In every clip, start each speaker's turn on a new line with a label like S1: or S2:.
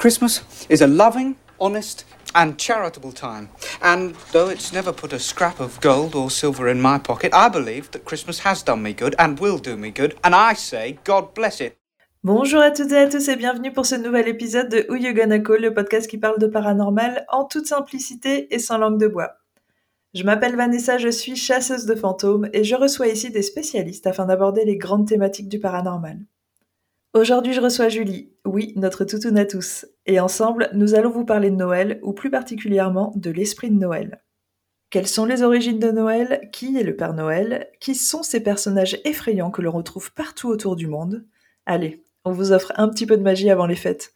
S1: Christmas is a loving, honest, and charitable time. And though it's never put a scrap of gold or silver in my pocket, I believe that Christmas has done me good and will do me good, and I say, God bless it.
S2: Bonjour à toutes et à tous et bienvenue pour ce nouvel épisode de Who le podcast qui parle de paranormal en toute simplicité et sans langue de bois. Je m'appelle Vanessa, je suis chasseuse de fantômes et je reçois ici des spécialistes afin d'aborder les grandes thématiques du paranormal. Aujourd'hui, je reçois Julie, oui, notre toutoune à tous, et ensemble, nous allons vous parler de Noël, ou plus particulièrement de l'esprit de Noël. Quelles sont les origines de Noël? Qui est le Père Noël? Qui sont ces personnages effrayants que l'on retrouve partout autour du monde? Allez, on vous offre un petit peu de magie avant les fêtes.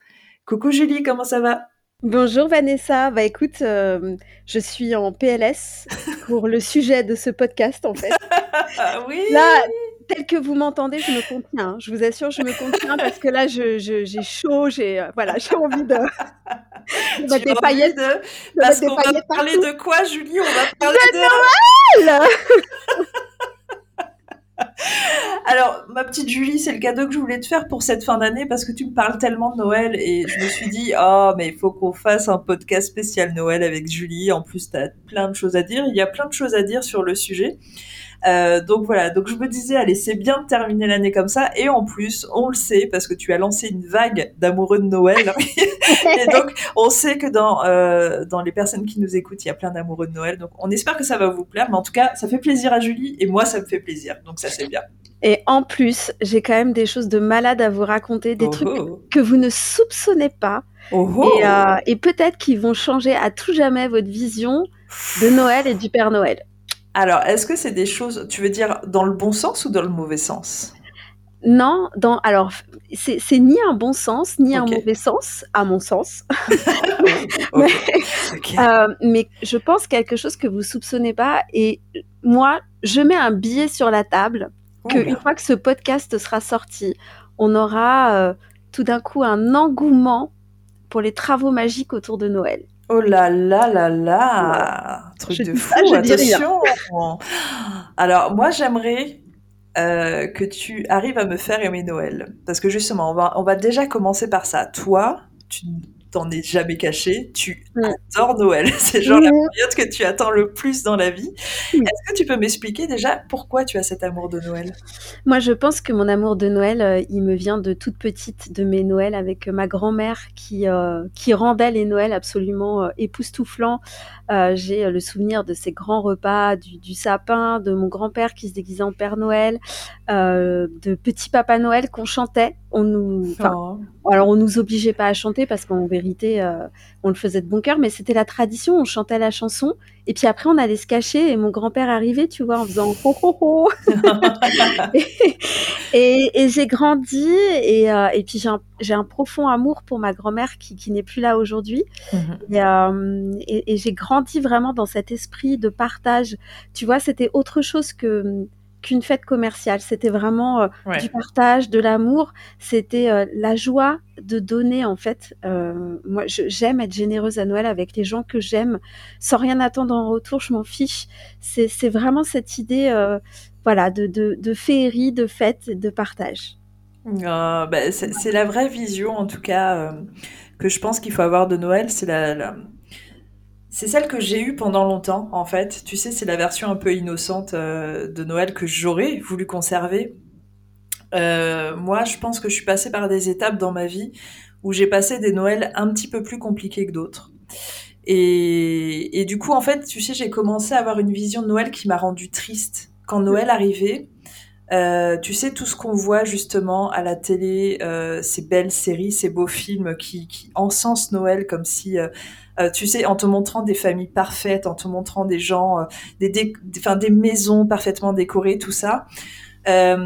S2: Coucou Julie, comment ça va?
S3: Bonjour Vanessa, bah écoute, euh, je suis en PLS pour le sujet de ce podcast en fait.
S2: oui.
S3: Là, tel que vous m'entendez, je me contiens. Hein. Je vous assure, je me contiens parce que là, j'ai je, chaud, j'ai euh, voilà, j'ai envie de.
S2: de mettre des paillettes. De... Parce qu'on va parler de quoi, Julie? On va parler
S3: de, de... Noël.
S2: Alors, ma petite Julie, c'est le cadeau que je voulais te faire pour cette fin d'année parce que tu me parles tellement de Noël et je me suis dit, oh, mais il faut qu'on fasse un podcast spécial Noël avec Julie. En plus, tu as plein de choses à dire. Il y a plein de choses à dire sur le sujet. Euh, donc voilà, donc je me disais, allez, c'est bien de terminer l'année comme ça. Et en plus, on le sait parce que tu as lancé une vague d'amoureux de Noël. et donc, on sait que dans euh, dans les personnes qui nous écoutent, il y a plein d'amoureux de Noël. Donc, on espère que ça va vous plaire. Mais en tout cas, ça fait plaisir à Julie et moi, ça me fait plaisir. Donc ça, c'est bien.
S3: Et en plus, j'ai quand même des choses de malade à vous raconter, des trucs oh. que vous ne soupçonnez pas.
S2: Oh.
S3: et, euh, et peut-être qu'ils vont changer à tout jamais votre vision de Noël et du Père Noël.
S2: Alors, est-ce que c'est des choses, tu veux dire dans le bon sens ou dans le mauvais sens?
S3: Non, dans alors c'est ni un bon sens ni un mauvais sens à mon sens. Euh, mais, je pense quelque chose que vous soupçonnez pas et moi je mets un billet sur la table oh, que une fois que ce podcast sera sorti, on aura euh, tout d'un coup un engouement pour les travaux magiques autour de Noël.
S2: Oh là là là là Truc de fou, attention Alors, moi, j'aimerais euh, que tu arrives à me faire aimer Noël. Parce que justement, on va, on va déjà commencer par ça. Toi, tu t'en es jamais caché, tu mm. adores Noël. C'est genre la mm. période que tu attends le plus dans la vie. Est-ce que tu peux m'expliquer déjà pourquoi tu as cet amour de Noël?
S3: Moi, je pense que mon amour de Noël, euh, il me vient de toute petite, de mes Noëls avec ma grand-mère qui, euh, qui rendait les Noëls absolument époustouflants. J'ai le souvenir de ces grands repas, du, sapin, de mon grand-père qui se déguisait en Père Noël, de Petit Papa Noël qu'on chantait. On nous, oh. alors on nous obligeait pas à chanter parce qu'en vérité, euh, on le faisait de bon cœur, mais c'était la tradition. On chantait la chanson et puis après on allait se cacher et mon grand-père arrivait, tu vois, en faisant ho ho ho. et, j'ai grandi et, euh, et puis j'ai un, profond amour pour ma grand-mère qui, n'est plus là aujourd'hui. Mhm. Euh, et, et j'ai grandi vraiment dans cet esprit de partage. Tu vois, c'était autre chose que qu'une fête commerciale. C'était vraiment euh, du partage, de l'amour. C'était euh, la joie de donner, en fait. Euh, moi, j'aime être généreuse à Noël avec les gens que j'aime, sans rien attendre en retour. Je m'en fiche. C'est vraiment cette idée, voilà, de, de, féerie, de fête, de partage.
S2: Ah, bah, c'est la vraie vision, en tout cas, que je pense qu'il faut avoir de Noël. C'est la c'est celle que j'ai eue pendant longtemps, en fait. Tu sais, c'est la version un peu innocente euh, de Noël que j'aurais voulu conserver. Euh, moi, je pense que je suis passée par des étapes dans ma vie où j'ai passé des Noëls un petit peu plus compliqués que d'autres. Et, du coup, en fait, tu sais, j'ai commencé à avoir une vision de Noël qui m'a rendue triste. Quand Noël arrivait, euh, tu sais, tout ce qu'on voit justement à la télé, ces belles séries, ces beaux films qui, encensent Noël comme si tu sais, en te montrant des familles parfaites, en te montrant des gens, euh, des, des maisons parfaitement décorées, tout ça. Euh,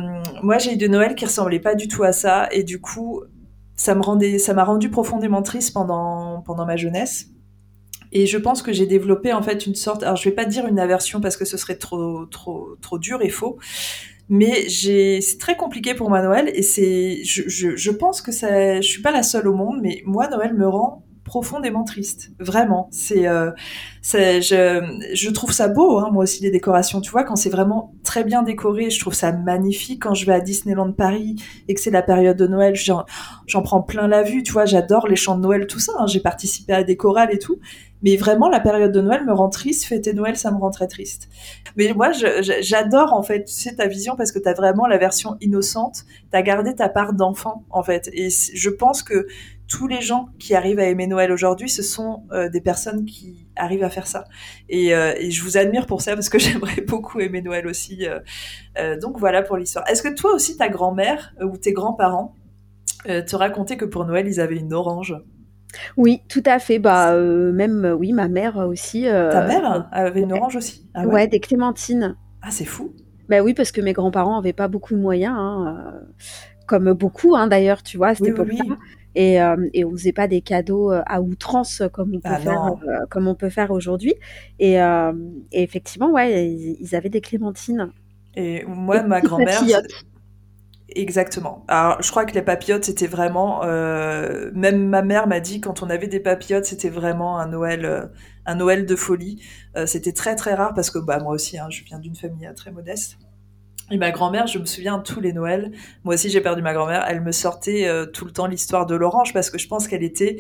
S2: moi, j'ai eu de Noël qui ressemblait pas du tout à ça, et du coup, ça me rendait, ça m'a rendu profondément triste pendant pendant ma jeunesse. Et je pense que j'ai développé en fait une sorte, alors je vais pas dire une aversion parce que ce serait trop trop trop dur et faux, mais j'ai c'est très compliqué pour moi Noël et c'est je, je, je pense que ça je suis pas la seule au monde mais moi Noël me rend profondément triste. Vraiment. C'est, euh, c'est, je, je trouve ça beau, hein, moi aussi, les décorations. Tu vois, quand c'est vraiment très bien décoré, je trouve ça magnifique. Quand je vais à Disneyland Paris et que c'est la période de Noël, j'en, j'en prends plein la vue. Tu vois, j'adore les chants de Noël, tout ça. Hein. J'ai participé à des chorales et tout. Mais vraiment, la période de Noël me rend triste. Fêter Noël, ça me rend très triste. Mais moi, j'adore en fait, tu sais, ta vision parce que tu as vraiment la version innocente. Tu as gardé ta part d'enfant en fait. Et je pense que tous les gens qui arrivent à aimer Noël aujourd'hui, ce sont euh, des personnes qui arrivent à faire ça. Et, euh, et, je vous admire pour ça parce que j'aimerais beaucoup aimer Noël aussi. Euh, donc voilà pour l'histoire. Est-ce que toi aussi, ta grand-mère ou tes grands-parents te racontaient que pour Noël, ils avaient une orange?
S3: Oui, tout à fait. Bah, même, oui, ma mère aussi.
S2: Ta mère avait une orange aussi?
S3: Ah ouais? des clémentines.
S2: Ah, c'est fou.
S3: Bah oui, parce que mes grands-parents n'avaient pas beaucoup de moyens, hein, comme beaucoup hein, d'ailleurs, tu vois, à cette époque-là. Et, et on faisait pas des cadeaux à outrance comme on peut ah faire, comme on peut faire aujourd'hui. Et, et effectivement, ouais, ils, avaient des clémentines.
S2: Et moi, ma grand-mère, Exactement. Alors, je crois que les papillotes, c'était vraiment. Euh, même ma mère m'a dit quand on avait des papillotes, c'était vraiment un Noël, euh, un Noël de folie. Euh, c'était très très rare parce que bah moi aussi, hein, je viens d'une famille très modeste. Et ma grand-mère, je me souviens tous les Noëls. Moi aussi, j'ai perdu ma grand-mère. Elle me sortait tout le temps l'histoire de l'orange parce que je pense qu'elle était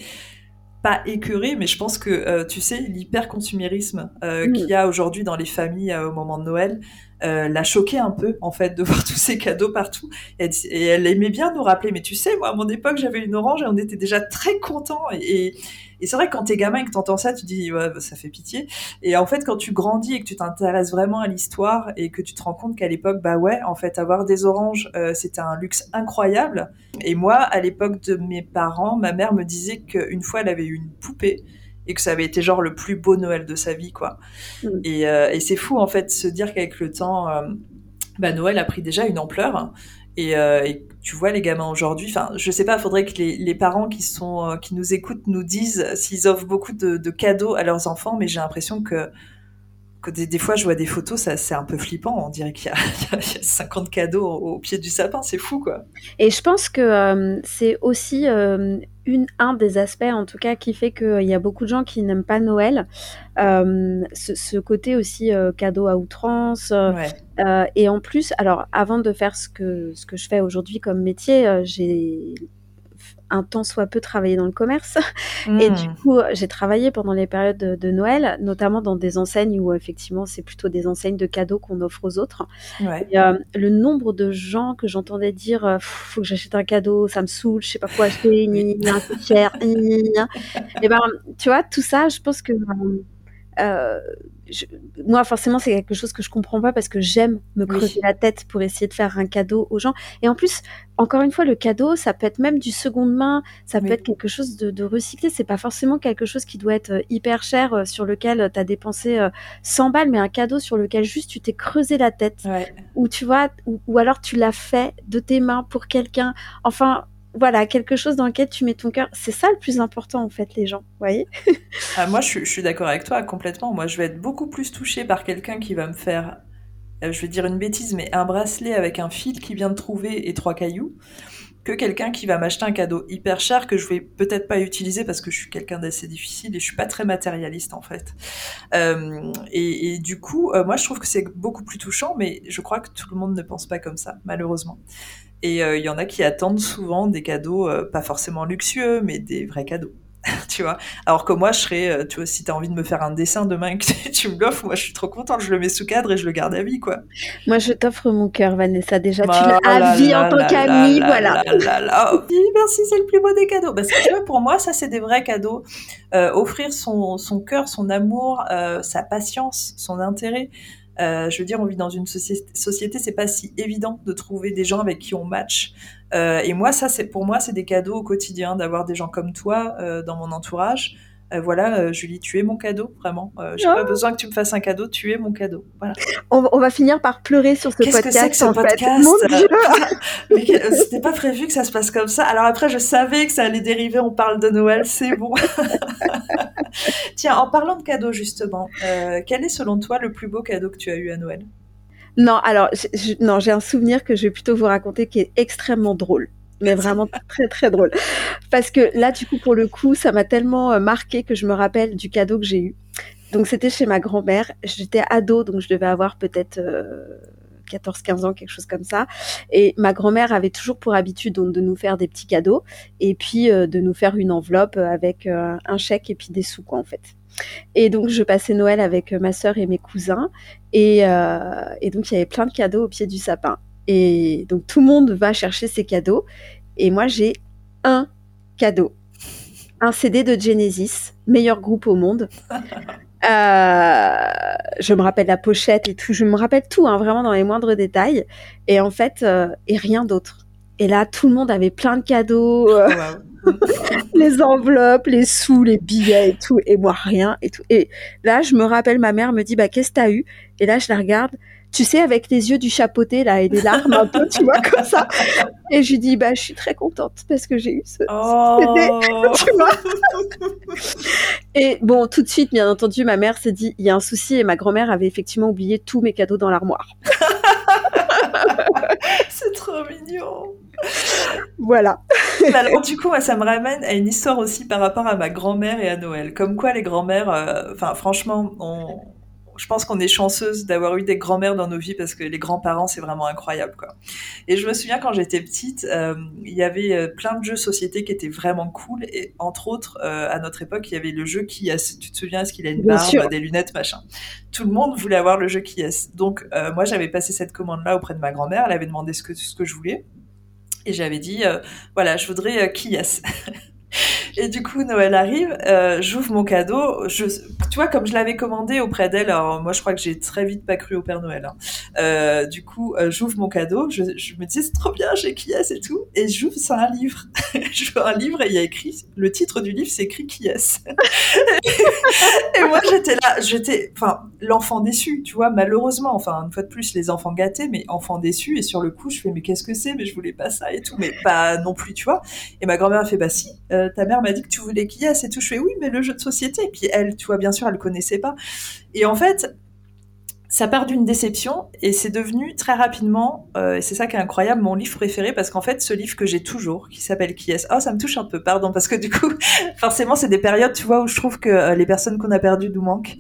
S2: pas écœurée, mais je pense que tu sais l'hyper-consumérisme mmh. qu'il y a aujourd'hui dans les familles au moment de Noël, euh, l'a choqué un peu en fait de voir tous ces cadeaux partout et, elle aimait bien nous rappeler mais tu sais moi à mon époque j'avais une orange et on était déjà très contents et, et, c'est vrai que quand t'es gamin et que t'entends ça tu dis ouais bah, ça fait pitié et en fait quand tu grandis et que tu t'intéresses vraiment à l'histoire et que tu te rends compte qu'à l'époque bah ouais en fait avoir des oranges euh, c'était un luxe incroyable et moi à l'époque de mes parents ma mère me disait qu'une fois elle avait eu une poupée et que ça avait été genre le plus beau Noël de sa vie, quoi. Mm. Euh, et, c'est fou, en fait, de se dire qu'avec le temps, euh, bah, Noël a pris déjà une ampleur. Euh, et, tu vois les gamins aujourd'hui, enfin, je sais pas, il faudrait que les, parents qui sont qui nous écoutent nous disent s'ils offrent beaucoup de, cadeaux à leurs enfants, mais j'ai l'impression que que des, fois je vois des photos, ça c'est un peu flippant. On dirait qu'il y, a 50 cadeaux au, pied du sapin, c'est fou quoi.
S3: Et je pense que c'est aussi un des aspects, en tout cas, qui fait qu'il y a beaucoup de gens qui n'aiment pas Noël. Euh, ce, côté aussi euh, cadeau à outrance. Euh, et en plus, alors, avant de faire ce que, ce que je fais aujourd'hui comme métier, j'ai un temps soit peu travaillé dans le commerce. Et du hmm. coup, j'ai travaillé pendant les périodes de, Noël, notamment dans des enseignes où effectivement c'est plutôt des enseignes de cadeaux qu'on offre aux autres. Euh, le nombre de gens que j'entendais dire euh, faut que j'achète un cadeau, ça me saoule, je sais pas quoi acheter, peu cher, et ben tu vois tout ça, je pense que euh, moi, forcément, c'est quelque chose que je comprends pas parce que j'aime me creuser la tête pour essayer de faire un cadeau aux gens. Et en plus, encore une fois, le cadeau, ça peut être même du seconde main, ça peut être quelque chose de, de recyclé. C'est pas forcément quelque chose qui doit être euh, hyper cher, euh, sur lequel euh, tu as dépensé 100 balles, mais un cadeau sur lequel juste tu t'es creusé la tête. Ou tu vois, ou alors tu l'as fait de tes mains pour quelqu'un. Enfin, voilà, quelque chose dans lequel tu mets ton cœur. C'est ça le plus important, en fait, les gens. Vous voyez?
S2: Ah, Moi, je, suis d'accord avec toi, complètement. Moi, je vais être beaucoup plus touchée par quelqu'un qui va me faire, euh, je vais dire une bêtise, mais un bracelet avec un fil qui vient de trouver et trois cailloux, que quelqu'un qui va m'acheter un cadeau hyper cher que je vais peut-être pas utiliser parce que je suis quelqu'un d'assez difficile et je suis pas très matérialiste, en fait. Euh, et, du coup, euh, moi, je trouve que c'est beaucoup plus touchant, mais je crois que tout le monde ne pense pas comme ça, malheureusement. Et euh, il y en a qui attendent souvent des cadeaux, euh, pas forcément luxueux, mais des vrais cadeaux. tu vois Alors que moi, je serais, euh, tu vois, si tu as envie de me faire un dessin demain et que tu me l'offres, moi, je suis trop contente, je le mets sous cadre et je le garde à vie, quoi.
S3: Moi, je t'offre mon cœur, Vanessa, déjà, tu l'as à vie en tant qu'amie, voilà.
S2: Oh, merci, c'est le plus beau des cadeaux. Parce que, tu vois, pour moi, ça, c'est des vrais cadeaux. offrir son, son cœur, son amour, sa patience, son intérêt, euh, je veux dire, on vit dans une société, c'est pas si évident de trouver des gens avec qui on match. Euh, et moi, ça, c'est pour moi, c'est des cadeaux au quotidien d'avoir des gens comme toi euh, dans mon entourage. Euh, voilà, euh, Julie, tu es mon cadeau, vraiment. Euh, j'ai pas oh. besoin que tu me fasses un cadeau, tu es mon cadeau. Voilà.
S3: On, va finir par pleurer sur ce podcast.
S2: Qu'est-ce que c'est que ce podcast c'était pas prévu que ça se passe comme ça. Alors après, je savais que ça allait dériver. On parle de Noël, c'est bon. Tiens, en parlant de cadeaux justement, quel est selon toi le plus beau cadeau que tu as eu à Noël?
S3: Non, alors non, j'ai un souvenir que je vais plutôt vous raconter qui est extrêmement drôle. Mais vraiment très très drôle. Parce que là, du coup, pour le coup, ça m'a tellement euh, marqué que je me rappelle du cadeau que j'ai eu. Donc c'était chez ma grand-mère. J'étais ado, donc je devais avoir peut-être 14-15 ans, quelque chose comme ça. Et ma grand-mère avait toujours pour habitude de nous faire des petits cadeaux et puis de nous faire une enveloppe avec un chèque et puis des sous, quoi, en fait. Et donc, je passais Noël avec ma sœur et mes cousins. Et, et donc, il y avait plein de cadeaux au pied du sapin. Et donc tout le monde va chercher ses cadeaux. Et moi, j'ai un cadeau. Un CD de Genesis, meilleur groupe au monde. Euh, je me rappelle la pochette et tout. Je me rappelle tout, hein, vraiment dans les moindres détails. Et en fait, euh, et rien d'autre. Et là, tout le monde avait plein de cadeaux. Euh, les enveloppes, les sous, les billets et tout. Et moi, rien et tout. Et là, je me rappelle, ma mère me dit, bah, qu'est-ce que t'as eu? Et là, je la regarde tu sais, avec les yeux du chapeauté, là, et des larmes un peu, tu vois, comme ça. Et je lui dis, bah, je suis très contente parce que j'ai eu ce, oh. tu vois. et bon, tout de suite, bien entendu, ma mère s'est dit, il y a un souci, et ma grand-mère avait effectivement oublié tous mes cadeaux dans l'armoire.
S2: C'est trop mignon.
S3: Voilà.
S2: Alors du coup, ça me ramène à une histoire aussi par rapport à ma grand-mère et à Noël. Comme quoi les grand-mères, euh, enfin franchement, on, je pense qu'on est chanceuse d'avoir eu des grands-mères dans nos vies parce que les grands-parents, c'est vraiment incroyable, quoi. Et je me souviens quand j'étais petite, euh, il y avait euh, plein de jeux société qui étaient vraiment cool. Et entre autres, euh, à notre époque, il y avait le jeu qui est. Tu te souviens, est-ce qu'il a une barbe, des lunettes, machin. Tout le monde voulait avoir le jeu qui est. Donc, moi, j'avais passé cette commande-là auprès de ma grand-mère. Elle avait demandé ce que, ce que je voulais. Et j'avais dit, voilà, je voudrais qui est. Et du coup, Noël arrive, euh, j'ouvre mon cadeau. Tu vois, comme je l'avais commandé auprès d'elle, moi je crois que j'ai très vite pas cru au Père Noël. Hein. Euh, du coup, euh, j'ouvre mon cadeau, je, me dis c'est trop bien, j'ai qui est et tout. Et j'ouvre, c'est un livre. j'ouvre un livre et il y a écrit, le titre du livre c'est écrit qui est. et moi j'étais là, j'étais, enfin, l'enfant déçu, tu vois, malheureusement, enfin, une fois de plus, les enfants gâtés, mais enfant déçu. Et sur le coup, je fais mais qu'est-ce que c'est? Mais je voulais pas ça et tout, mais pas non plus, tu vois. Et ma grand-mère fait bah si, ta mère m'a dit que tu voulais qu'il y ait, c'est tout. Je fais oui, mais le jeu de société. Et puis elle, tu vois, bien sûr, elle connaissait pas. Et en fait, ça part d'une déception et c'est devenu très rapidement, euh, et c'est ça qui est incroyable, mon livre préféré parce qu'en fait, ce livre que j'ai toujours, qui s'appelle Qui est Oh, ça me touche un peu, pardon, parce que du coup, forcément, c'est des périodes, tu vois, où je trouve que euh, les personnes qu'on a perdues nous manquent.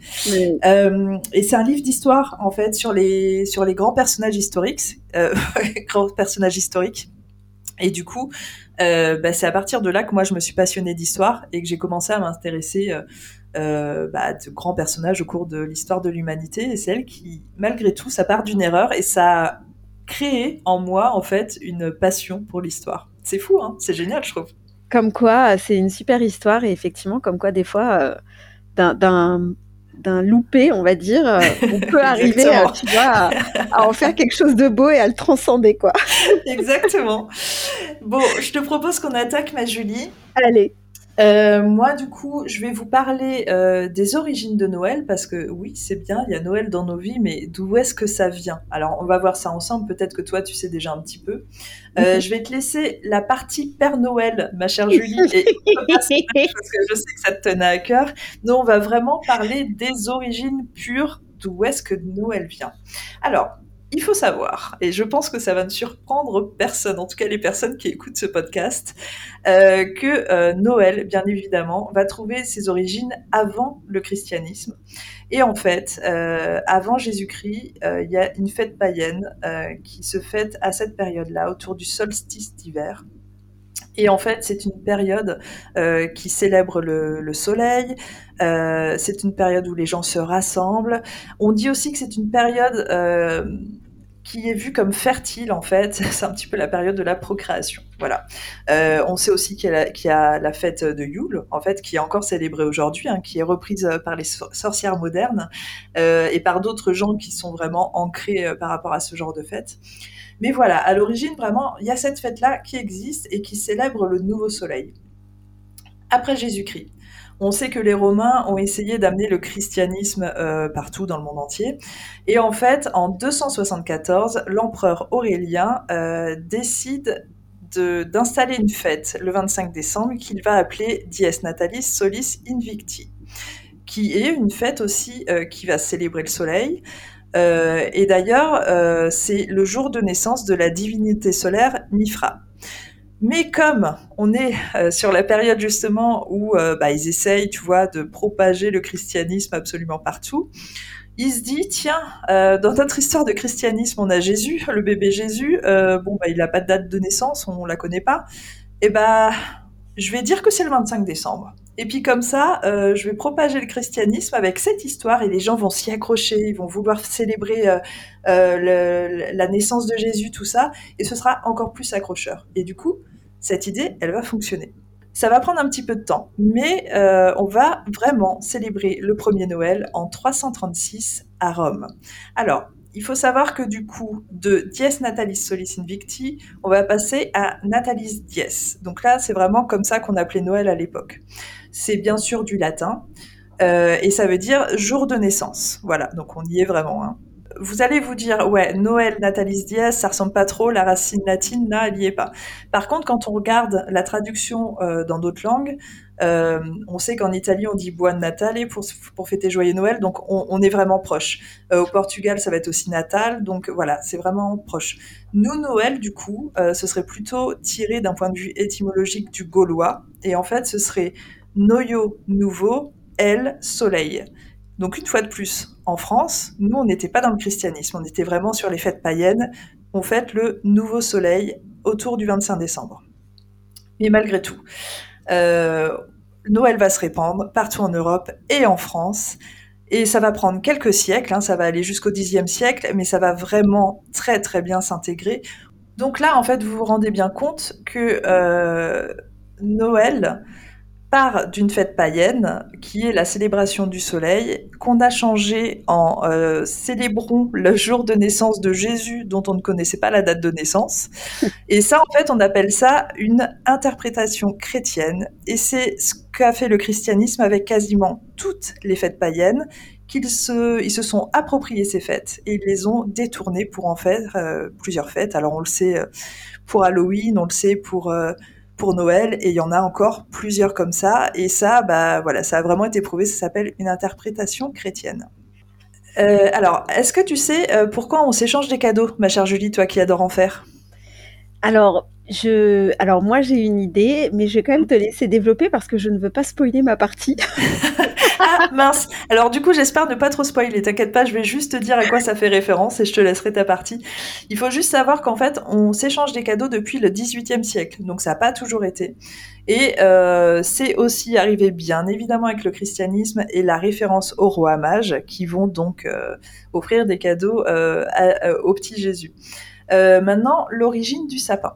S2: Euh, et c'est un livre d'histoire, en fait, sur les sur les grands personnages historiques, grands personnages historiques. Et du coup, euh, bah, c'est à partir de là que moi je me suis passionnée d'histoire et que j'ai commencé à m'intéresser euh, euh, bah, de grands personnages au cours de l'histoire de l'humanité. Et c'est elle qui, malgré tout, ça part d'une erreur et ça a créé en moi en fait une passion pour l'histoire. C'est fou, hein c'est génial, je trouve.
S3: Comme quoi, c'est une super histoire et effectivement, comme quoi des fois, d'un d'un loupé, on va dire, euh, on peut arriver, à, tu vois, à, en faire quelque chose de beau et à le transcender, quoi.
S2: Exactement. Bon, je te propose qu'on attaque, ma Julie.
S3: Allez.
S2: Euh, moi, du coup, je vais vous parler euh, des origines de Noël parce que oui, c'est bien, il y a Noël dans nos vies, mais d'où est-ce que ça vient? Alors, on va voir ça ensemble. Peut-être que toi, tu sais déjà un petit peu. Euh, je vais te laisser la partie Père Noël, ma chère Julie, et parce que je sais que ça te tenait à cœur. Nous, on va vraiment parler des origines pures d'où est-ce que Noël vient? Alors, il faut savoir, et je pense que ça va ne surprendre personne, en tout cas les personnes qui écoutent ce podcast, euh, que euh, Noël, bien évidemment, va trouver ses origines avant le christianisme. Et en fait, euh, avant Jésus-Christ, il y a une fête païenne qui se fête à cette période-là, autour du solstice d'hiver. Et en fait, c'est une période qui célèbre le, le soleil. c'est une période où les gens se rassemblent. On dit aussi que c'est une période qui est vue comme fertile en fait. C'est un petit peu la période de la procréation. Voilà. Euh, on sait aussi qu'il y, a la fête de Yule, en fait, qui est encore célébrée aujourd'hui, hein, qui est reprise par les sorcières modernes euh, et par d'autres gens qui sont vraiment ancrés euh, par rapport à ce genre de fête. Mais voilà, à l'origine, vraiment, il y a cette fête-là qui existe et qui célèbre le nouveau soleil. Après Jésus-Christ. On sait que les Romains ont essayé d'amener le christianisme euh, partout dans le monde entier. Et en fait, en 274, l'empereur Aurélien euh, décide d'installer une fête le 25 décembre qu'il va appeler Dies Natalis Solis Invicti, qui est une fête aussi euh, qui va célébrer le soleil. Et d'ailleurs, c'est le jour de naissance de la divinité solaire Mifra. Mais comme on est euh, sur la période justement où euh, bah, ils essayent, tu vois, de propager le christianisme absolument partout, il se dit tiens, euh, dans notre histoire de christianisme, on a Jésus, le bébé Jésus. bon, bah, il n'a pas de date de naissance, on la connaît pas. Et eh bah, je vais dire que c'est le 25 décembre. Et puis comme ça, je vais propager le christianisme avec cette histoire et les gens vont s'y accrocher, ils vont vouloir célébrer la naissance de Jésus, tout ça, et ce sera encore plus accrocheur. Et du coup, cette idée, elle va fonctionner. Ça va prendre un petit peu de temps, mais euh, on va vraiment célébrer le premier Noël en 336 à Rome. Alors, il faut savoir que du coup, de Dies Natalis Solis Invicti, on va passer à Natalis Dies. Donc là, c'est vraiment comme ça qu'on appelait Noël à l'époque. C'est bien sûr du latin, euh, et ça veut dire jour de naissance. Voilà, donc on y est vraiment. Hein vous allez vous dire, ouais, Noël, Natalis Dies, ça ressemble pas trop, la racine latine, là, elle y est pas. Par contre, quand on regarde la traduction euh, dans d'autres langues, euh, on sait qu'en Italie, on dit Buon Natale pour, pour fêter Joyeux Noël, donc on, est vraiment proche. Au Portugal, ça va être aussi Natal, donc voilà, c'est vraiment proche. Nous, Noël, du coup, ce serait plutôt tiré d'un point de vue étymologique du gaulois, et en fait, ce serait Noyo, nouveau, El, soleil. Donc une fois de plus, en France, nous, on n'était pas dans le christianisme, on était vraiment sur les fêtes païennes. On fête le nouveau soleil autour du 25 décembre. Mais malgré tout, euh, Noël va se répandre partout en Europe et en France. Et ça va prendre quelques siècles, hein, ça va aller jusqu'au Xe siècle, mais ça va vraiment très très bien s'intégrer. Donc là, en fait, vous vous rendez bien compte que euh, Noël, part d'une fête païenne qui est la célébration du soleil, qu'on a changé en euh, célébrons le jour de naissance de Jésus dont on ne connaissait pas la date de naissance. Et ça, en fait, on appelle ça une interprétation chrétienne. Et c'est ce qu'a fait le christianisme avec quasiment toutes les fêtes païennes, qu'ils se, ils se sont appropriés ces fêtes et ils les ont détournées pour en faire euh, plusieurs fêtes. Alors on le sait euh, pour Halloween, on le sait pour pour Noël et il y en a encore plusieurs comme ça. Et ça bah voilà ça a vraiment été prouvé ça s'appelle une interprétation chrétienne. Euh, alors est-ce que tu sais euh, pourquoi on s'échange des cadeaux ma chère Julie toi qui adore en faire?
S3: Alors je, alors moi j'ai une idée, mais je vais quand même te laisser développer parce que je ne veux pas spoiler ma partie.
S2: ah mince. Alors du coup j'espère ne pas trop spoiler. T'inquiète pas, je vais juste te dire à quoi ça fait référence et je te laisserai ta partie. Il faut juste savoir qu'en fait on s'échange des cadeaux depuis le 18e siècle, donc ça n'a pas toujours été. Et euh, c'est aussi arrivé bien évidemment avec le christianisme et la référence au roi mage qui vont donc euh, offrir des cadeaux euh, au petit Jésus. maintenant l'origine du sapin.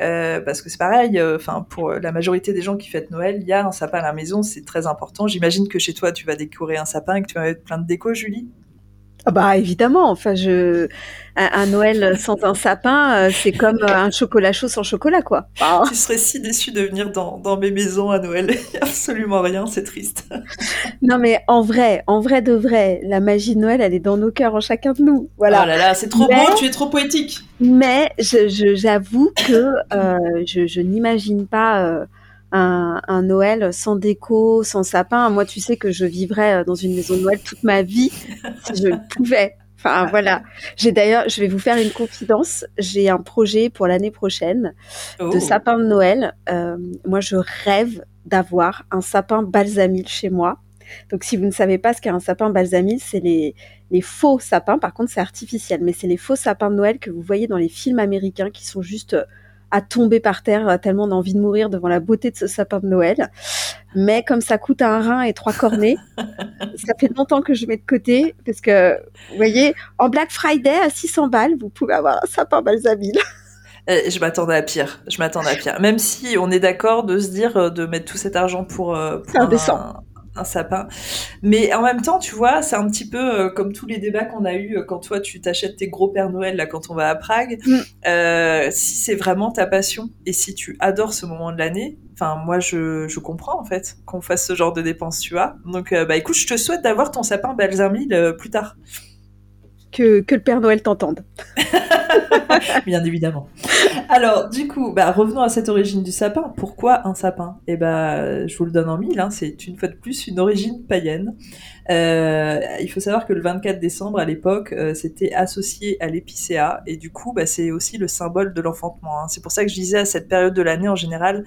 S2: Euh, parce que c'est pareil, euh, enfin pour la majorité des gens qui fêtent Noël, il y a un sapin à la maison, c'est très important. J'imagine que chez toi, tu vas décorer un sapin et que tu vas mettre plein de déco, Julie?
S3: Ah bah évidemment, enfin je un, Noël sans un sapin, euh, c'est comme euh, un chocolat chaud sans chocolat quoi.
S2: Ah. Tu serais si déçu de venir dans, dans mes maisons à Noël, absolument rien, c'est triste.
S3: non mais en vrai, en vrai de vrai, la magie de Noël, elle est dans nos cœurs en chacun de nous. Voilà.
S2: Oh là là, c'est trop beau, tu es trop poétique.
S3: Mais j'avoue que euh, je, je n'imagine pas un, Noël sans déco, sans sapin. Moi, tu sais que je vivrais euh, dans une maison de Noël toute ma vie si je le pouvais. Enfin voilà. J'ai d'ailleurs, je vais vous faire une confidence. J'ai un projet pour l'année prochaine de oh. sapin de Noël. Euh, moi, je rêve d'avoir un sapin balsamil chez moi. Donc, si vous ne savez pas ce qu'est un sapin balsamil, c'est les, les faux sapins. Par contre, c'est artificiel, mais c'est les faux sapins de Noël que vous voyez dans les films américains qui sont juste à tomber par terre euh, tellement on a envie de mourir devant la beauté de ce sapin de Noël. Mais comme ça coûte un rein et trois cornets, ça fait longtemps que je mets de côté parce que, vous voyez, en Black Friday à 600 balles, vous pouvez avoir un sapin balsamil.
S2: Eh, je m'attendais à pire. Je m'attendais à pire. Même si on est d'accord de se dire euh, de mettre tout cet argent pour, euh, pour un, un sapin. Mais en même temps, tu vois, c'est un petit peu euh, comme tous les débats qu'on a eu euh, quand toi tu t'achètes tes gros Père Noël là quand on va à Prague. Mm. Euh, si c'est vraiment ta passion et si tu adores ce moment de l'année, enfin moi je, je comprends en fait qu'on fasse ce genre de dépenses, tu vois. Donc bah écoute, je te souhaite d'avoir ton sapin balsamil plus tard.
S3: Que, le Père Noël t'entende.
S2: Bien évidemment. Alors, du coup, bah, revenons à cette origine du sapin. Pourquoi un sapin? Eh ben, je vous le donne en mille. Hein, c'est une fois de plus une origine païenne. Euh, il faut savoir que le 24 décembre, à l'époque, euh, c'était associé à l'épicéa. Et du coup, bah, c'est aussi le symbole de l'enfantement. Hein. C'est pour ça que je disais à cette période de l'année, en général,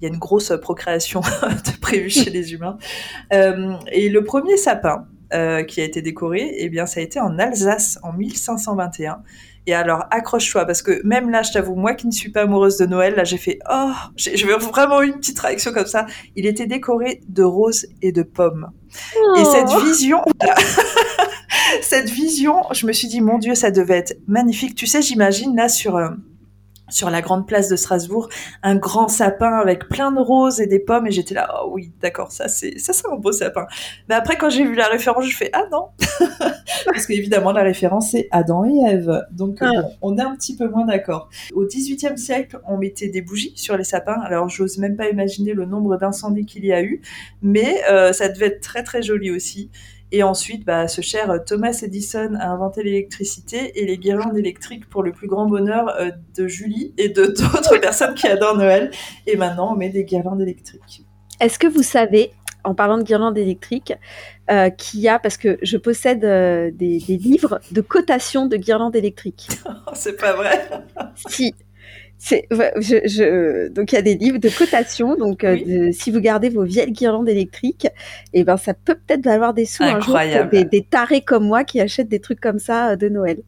S2: il y a une grosse procréation prévue chez les humains. Euh, et le premier sapin qui a été décoré, eh bien, ça a été en Alsace en 1521. Et alors, accroche-toi, parce que même là, je t'avoue, moi qui ne suis pas amoureuse de Noël, là, j'ai fait, oh, j'ai vraiment eu une petite réaction comme ça. Il était décoré de roses et de pommes. Et cette oh. vision, cette vision, je me suis dit, mon Dieu, ça devait être magnifique. Tu sais, j'imagine là sur, euh, sur la grande place de Strasbourg, un grand sapin avec plein de roses et des pommes, et j'étais là, oh oui, d'accord, ça c'est ça c'est un beau sapin. Mais après, quand j'ai vu la référence, je fais ah non, parce qu'évidemment la référence c'est Adam et Ève, donc ah. on est un petit peu moins d'accord. Au XVIIIe siècle, on mettait des bougies sur les sapins, alors j'ose même pas imaginer le nombre d'incendies qu'il y a eu, mais euh, ça devait être très très joli aussi. Et ensuite, bah, ce cher Thomas Edison a inventé l'électricité et les guirlandes électriques pour le plus grand bonheur euh, de Julie et de d'autres personnes qui adorent Noël. Et maintenant, on met des guirlandes électriques.
S3: Est-ce que vous savez, en parlant de guirlandes électriques, euh, qu'il y a, parce que je possède euh, des, des, livres de cotation de guirlandes électriques.
S2: C'est pas vrai
S3: Si, c'est, je, donc il y a des livres de cotation. Donc euh, si vous gardez vos vieilles guirlandes électriques, et eh ben ça peut peut-être valoir des sous un jour pour des, des, tarés comme moi qui achètent des trucs comme ça euh, de Noël.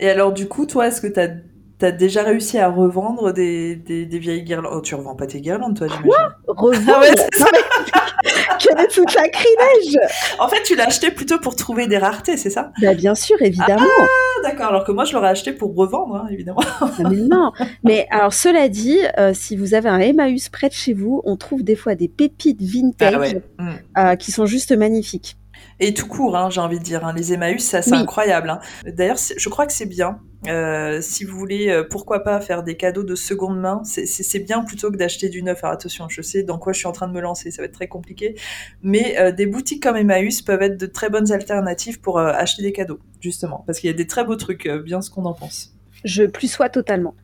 S2: Et alors du coup, toi, est-ce que tu as T'as déjà réussi à revendre des, des, vieilles guirlandes? Oh, tu revends pas tes guirlandes, toi, j'imagine
S3: Revendre? Ah ouais, Quel est tout sacrilège?
S2: En fait, tu l'as acheté plutôt pour trouver des raretés, c'est ça?
S3: Bah, Bien sûr, évidemment.
S2: Ah, d'accord. Alors que moi, je l'aurais acheté pour revendre, hein, évidemment.
S3: Ah, mais non. Mais alors, cela dit, euh, si vous avez un Emmaüs près de chez vous, on trouve des fois des pépites vintage mm. euh, qui sont juste magnifiques.
S2: Et tout court, hein, j'ai envie de dire. Hein. Les Emmaüs, ça, c'est incroyable. Hein. D'ailleurs, je crois que c'est bien. Euh, si vous voulez, euh, pourquoi pas faire des cadeaux de seconde main, c'est bien plutôt que d'acheter du neuf. Alors attention, je sais dans quoi je suis en train de me lancer, ça va être très compliqué. Mais euh, des boutiques comme Emmaüs peuvent être de très bonnes alternatives pour acheter des cadeaux, justement. Parce qu'il y a des très beaux trucs, bien ce qu'on en pense.
S3: Je plus sois totalement.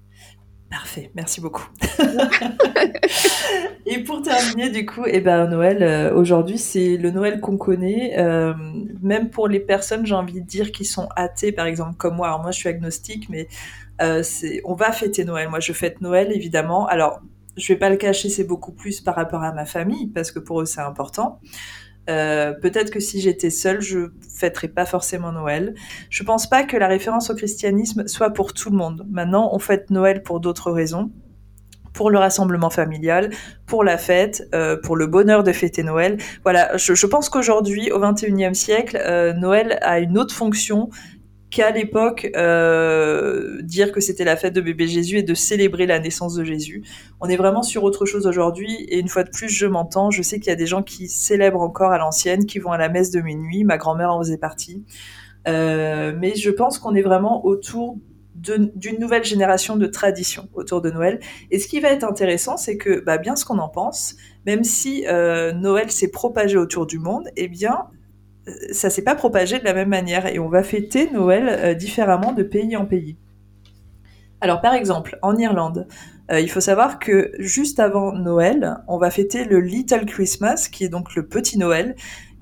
S2: Parfait, merci beaucoup. et pour terminer, du coup, eh ben, Noël, euh, aujourd'hui, c'est le Noël qu'on connaît. Euh, même pour les personnes, j'ai envie de dire, qui sont athées, par exemple, comme moi. Alors, moi, je suis agnostique, mais euh, on va fêter Noël. Moi, je fête Noël, évidemment. Alors, je vais pas le cacher, c'est beaucoup plus par rapport à ma famille, parce que pour eux, c'est important. Euh, peut-être que si j'étais seule, je fêterais pas forcément Noël. Je pense pas que la référence au christianisme soit pour tout le monde. Maintenant, on fête Noël pour d'autres raisons. Pour le rassemblement familial, pour la fête, euh, pour le bonheur de fêter Noël. Voilà, je, je pense qu'aujourd'hui, au XXIe siècle, euh, Noël a une autre fonction qu'à l'époque, euh, dire que c'était la fête de bébé Jésus et de célébrer la naissance de Jésus. On est vraiment sur autre chose aujourd'hui, et une fois de plus, je m'entends, je sais qu'il y a des gens qui célèbrent encore à l'ancienne, qui vont à la messe de minuit, ma grand-mère en faisait partie. Euh, mais je pense qu'on est vraiment autour d'une nouvelle génération de traditions autour de Noël. Et ce qui va être intéressant, c'est que, bah, bien ce qu'on en pense, même si euh, Noël s'est propagé autour du monde, eh bien, ça s'est pas propagé de la même manière et on va fêter Noël euh, différemment de pays en pays. Alors par exemple, en Irlande, euh, il faut savoir que juste avant Noël, on va fêter le Little Christmas, qui est donc le petit Noël,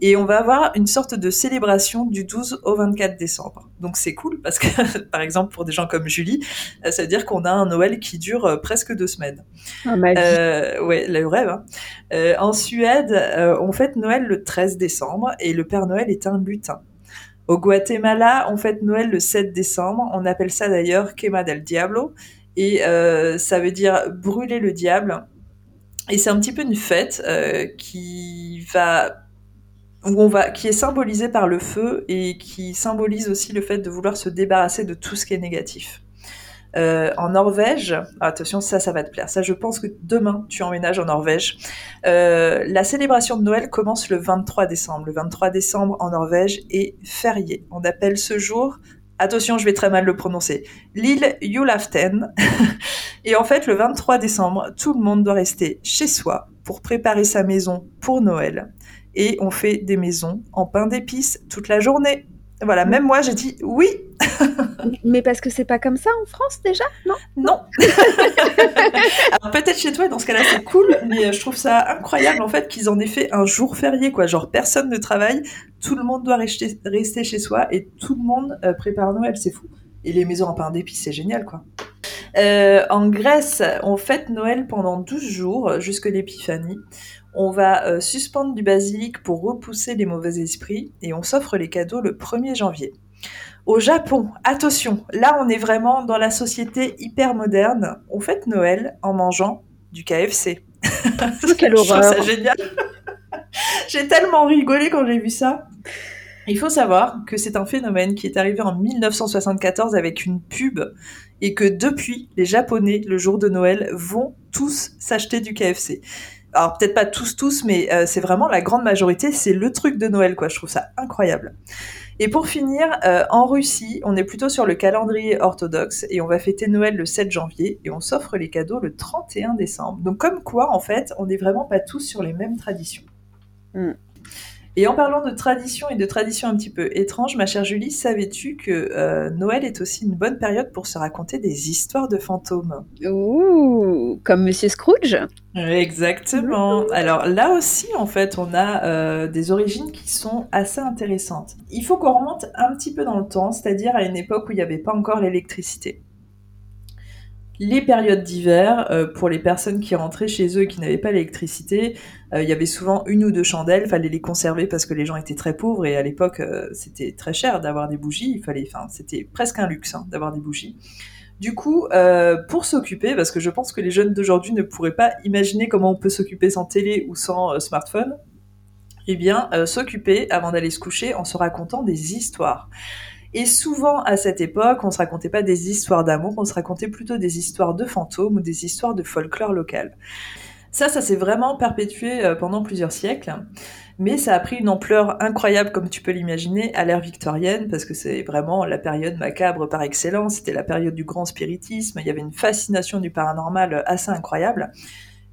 S2: et on va avoir une sorte de célébration du 12 au 24 décembre. Donc c'est cool parce que, par exemple, pour des gens comme Julie, euh, ça veut dire qu'on a un Noël qui dure euh, presque deux semaines.
S3: Ah, euh,
S2: ouais, le rêve. Hein. Euh, en Suède, on fête Noël le 13 décembre et le Père Noël est un lutin. Au Guatemala, on fête Noël le 7 décembre. On appelle ça d'ailleurs Quema del Diablo. Et ça veut dire brûler le diable. Et c'est un petit peu une fête qui va on va, qui est symbolisé par le feu et qui symbolise aussi le fait de vouloir se débarrasser de tout ce qui est négatif. Euh, en Norvège, ah, attention, ça, ça va te plaire. Ça, je pense que demain, tu emménages en Norvège. Euh, la célébration de Noël commence le 23 décembre. Le 23 décembre en Norvège est férié. On appelle ce jour, attention, je vais très mal le prononcer, l'île Julaften. et en fait, le 23 décembre, tout le monde doit rester chez soi pour préparer sa maison pour Noël et on fait des maisons en pain d'épices toute la journée. Voilà, même moi, j'ai dit oui.
S3: Mais parce que c'est pas comme ça en France déjà, non?
S2: Non. Alors peut-être chez toi, dans ce cas-là, c'est cool, mais euh, je trouve ça incroyable en fait qu'ils en aient fait un jour férié, quoi. Genre personne ne travaille, tout le monde doit rester, rester chez soi et tout le monde euh, prépare Noël, c'est fou. Et les maisons en pain d'épices, c'est génial, quoi. Euh, en Grèce, on fête Noël pendant 12 jours, jusque l'épiphanie. On va euh, suspendre du basilic pour repousser les mauvais esprits et on s'offre les cadeaux le 1er janvier. Au Japon, attention, là on est vraiment dans la société hyper moderne. On fête Noël en mangeant du KFC.
S3: Quelle horreur.
S2: ça génial. j'ai tellement rigolé quand j'ai vu ça. Il faut savoir que c'est un phénomène qui est arrivé en 1974 avec une pub et que depuis, les Japonais, le jour de Noël, vont tous s'acheter du KFC. Alors peut-être pas tous tous, mais euh, c'est vraiment la grande majorité, c'est le truc de Noël, quoi. Je trouve ça incroyable. Et pour finir, euh, en Russie, on est plutôt sur le calendrier orthodoxe et on va fêter Noël le 7 janvier et on s'offre les cadeaux le 31 décembre. Donc comme quoi, en fait, on n'est vraiment pas tous sur les mêmes traditions.
S3: Mm.
S2: Et en parlant de tradition et de traditions un petit peu étranges, ma chère Julie, savais-tu que euh, Noël est aussi une bonne période pour se raconter des histoires de fantômes?
S3: Ouh, comme Monsieur Scrooge
S2: Exactement. Alors là aussi, en fait, on a euh, des origines qui sont assez intéressantes. Il faut qu'on remonte un petit peu dans le temps, c'est-à-dire à une époque où il n'y avait pas encore l'électricité les périodes d'hiver, euh, pour les personnes qui rentraient chez eux et qui n'avaient pas l'électricité, euh, il y avait souvent une ou deux chandelles, fallait les conserver parce que les gens étaient très pauvres et à l'époque euh, c'était très cher d'avoir des bougies, il fallait, enfin c'était presque un luxe hein, d'avoir des bougies. Du coup, pour s'occuper, parce que je pense que les jeunes d'aujourd'hui ne pourraient pas imaginer comment on peut s'occuper sans télé ou sans smartphone, eh bien, s'occuper avant d'aller se coucher en se racontant des histoires. Et souvent, à cette époque, on se racontait pas des histoires d'amour, on se racontait plutôt des histoires de fantômes ou des histoires de folklore local. Ça, ça s'est vraiment perpétué euh, pendant plusieurs siècles, mais ça a pris une ampleur incroyable, comme tu peux l'imaginer, à l'ère victorienne, parce que c'est vraiment la période macabre par excellence, c'était la période du grand spiritisme, il y avait une fascination du paranormal assez incroyable.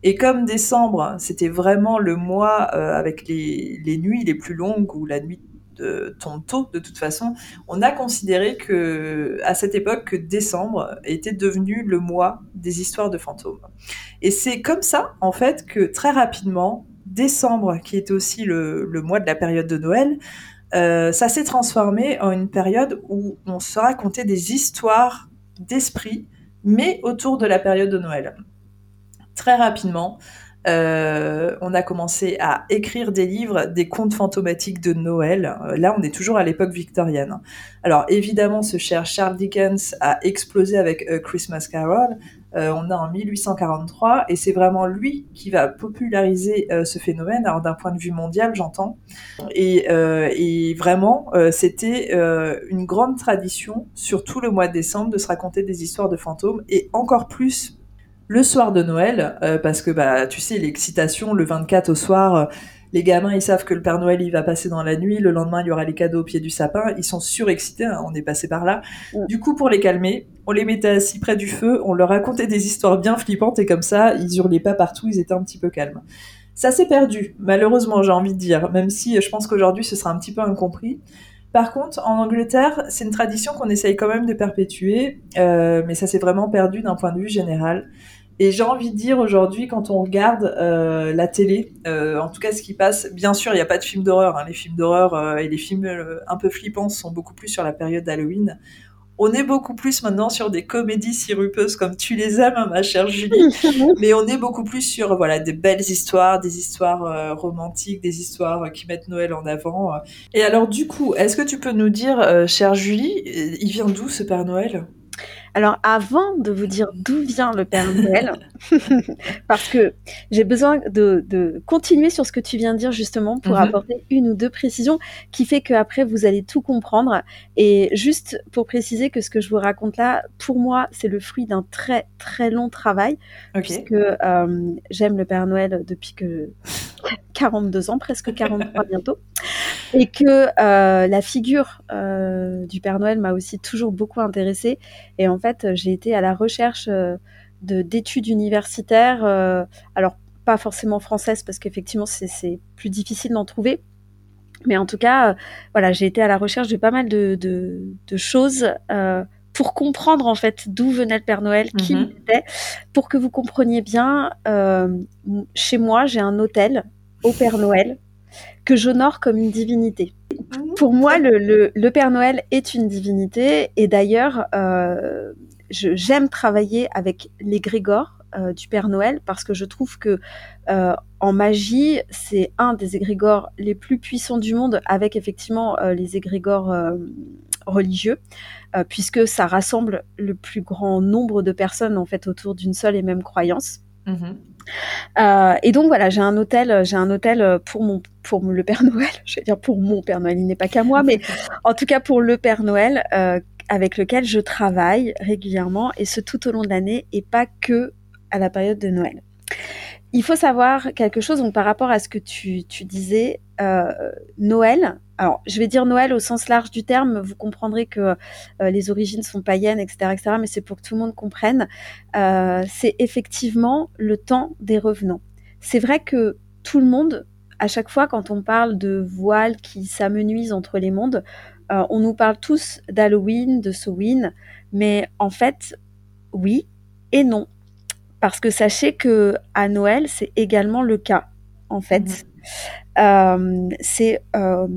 S2: Et comme décembre, c'était vraiment le mois euh, avec les, les, nuits les plus longues, ou la nuit de tôt de toute façon, on a considéré que à cette époque que décembre était devenu le mois des histoires de fantômes. Et c'est comme ça en fait que très rapidement décembre, qui était aussi le, mois de la période de Noël, euh, ça s'est transformé en une période où on se racontait des histoires d'esprit, mais autour de la période de Noël. Très rapidement, euh, on a commencé à écrire des livres, des contes fantomatiques de Noël. Euh, là, on est toujours à l'époque victorienne. Alors, évidemment, ce cher Charles Dickens a explosé avec Christmas Carol. Euh, on est en 1843 et c'est vraiment lui qui va populariser ce phénomène, alors d'un point de vue mondial, j'entends. Et, et, vraiment, c'était une grande tradition, surtout le mois de décembre, de se raconter des histoires de fantômes et encore plus le soir de Noël, euh, parce que bah tu sais l'excitation le 24 au soir, euh, les gamins ils savent que le Père Noël il va passer dans la nuit, le lendemain il y aura les cadeaux au pied du sapin, ils sont surexcités, hein, on est passé par là. Du coup pour les calmer, on les mettait assis près du feu, on leur racontait des histoires bien flippantes et comme ça ils hurlaient pas partout, ils étaient un petit peu calmes. Ça s'est perdu, malheureusement j'ai envie de dire, même si je pense qu'aujourd'hui ce sera un petit peu incompris. Par contre, en Angleterre, c'est une tradition qu'on essaye quand même de perpétuer, euh, mais ça s'est vraiment perdu d'un point de vue général. Et j'ai envie de dire aujourd'hui, quand on regarde euh, la télé, euh, en tout cas ce qui passe, bien sûr, il n'y a pas de films d'horreur. Hein. Les films d'horreur euh, et les films un peu flippants sont beaucoup plus sur la période d'Halloween. On est beaucoup plus maintenant sur des comédies sirupeuses comme tu les aimes, hein, ma chère Julie. Mais on est beaucoup plus sur voilà des belles histoires, des histoires romantiques, des histoires qui mettent Noël en avant. Et alors du coup, est-ce que tu peux nous dire, chère Julie, il vient d'où ce Père Noël?
S3: Alors, avant de vous dire d'où vient le Père Noël, parce que j'ai besoin de, continuer sur ce que tu viens de dire justement pour mhm. apporter une ou deux précisions qui fait qu'après vous allez tout comprendre. Et juste pour préciser que ce que je vous raconte là, pour moi, c'est le fruit d'un très très long travail, puisque euh, j'aime le Père Noël depuis que 42 ans, presque 43 bientôt, et que euh, la figure euh, du Père Noël m'a aussi toujours beaucoup intéressée. Et en fait, j'ai été à la recherche euh, d'études universitaires, alors pas forcément françaises, parce qu'effectivement, c'est plus difficile d'en trouver, Mais en tout cas, voilà, j'ai été à la recherche de pas mal de, de, choses pour comprendre en fait d'où venait le Père Noël, qui mm était, pour que vous compreniez bien. chez moi, j'ai un hôtel au Père Noël que j'honore comme une divinité. Mhm. Pour moi, le, Père Noël est une divinité et d'ailleurs, euh, j'aime travailler avec les grégores euh, du Père Noël parce que je trouve que euh, en magie, c'est un des égrégores les plus puissants du monde avec effectivement les égrégores religieux, puisque ça rassemble le plus grand nombre de personnes en fait autour d'une seule et même croyance. Mhm. Euh, et donc voilà, j'ai un hôtel, j'ai un hôtel euh, pour mon pour le Père Noël. Je vais dire pour mon Père Noël, il n'est pas qu'à moi, mais en tout cas pour le Père Noël, euh, avec lequel je travaille régulièrement et ce tout au long de l'année et pas que à la période de Noël. Il faut savoir quelque chose donc par rapport à ce que tu, tu disais, Noël, alors, je vais dire Noël au sens large du terme. Vous comprendrez que euh, les origines sont païennes, etc., etc. Mais c'est pour que tout le monde comprenne. Euh, c'est effectivement le temps des revenants. C'est vrai que tout le monde, à chaque fois, quand on parle de voiles qui s'amenuisent entre les mondes, euh, on nous parle tous d'Halloween, de Samhain. Mais en fait, oui et non. Parce que sachez que à Noël, c'est également le cas, en fait. Mmh. Euh, c'est euh,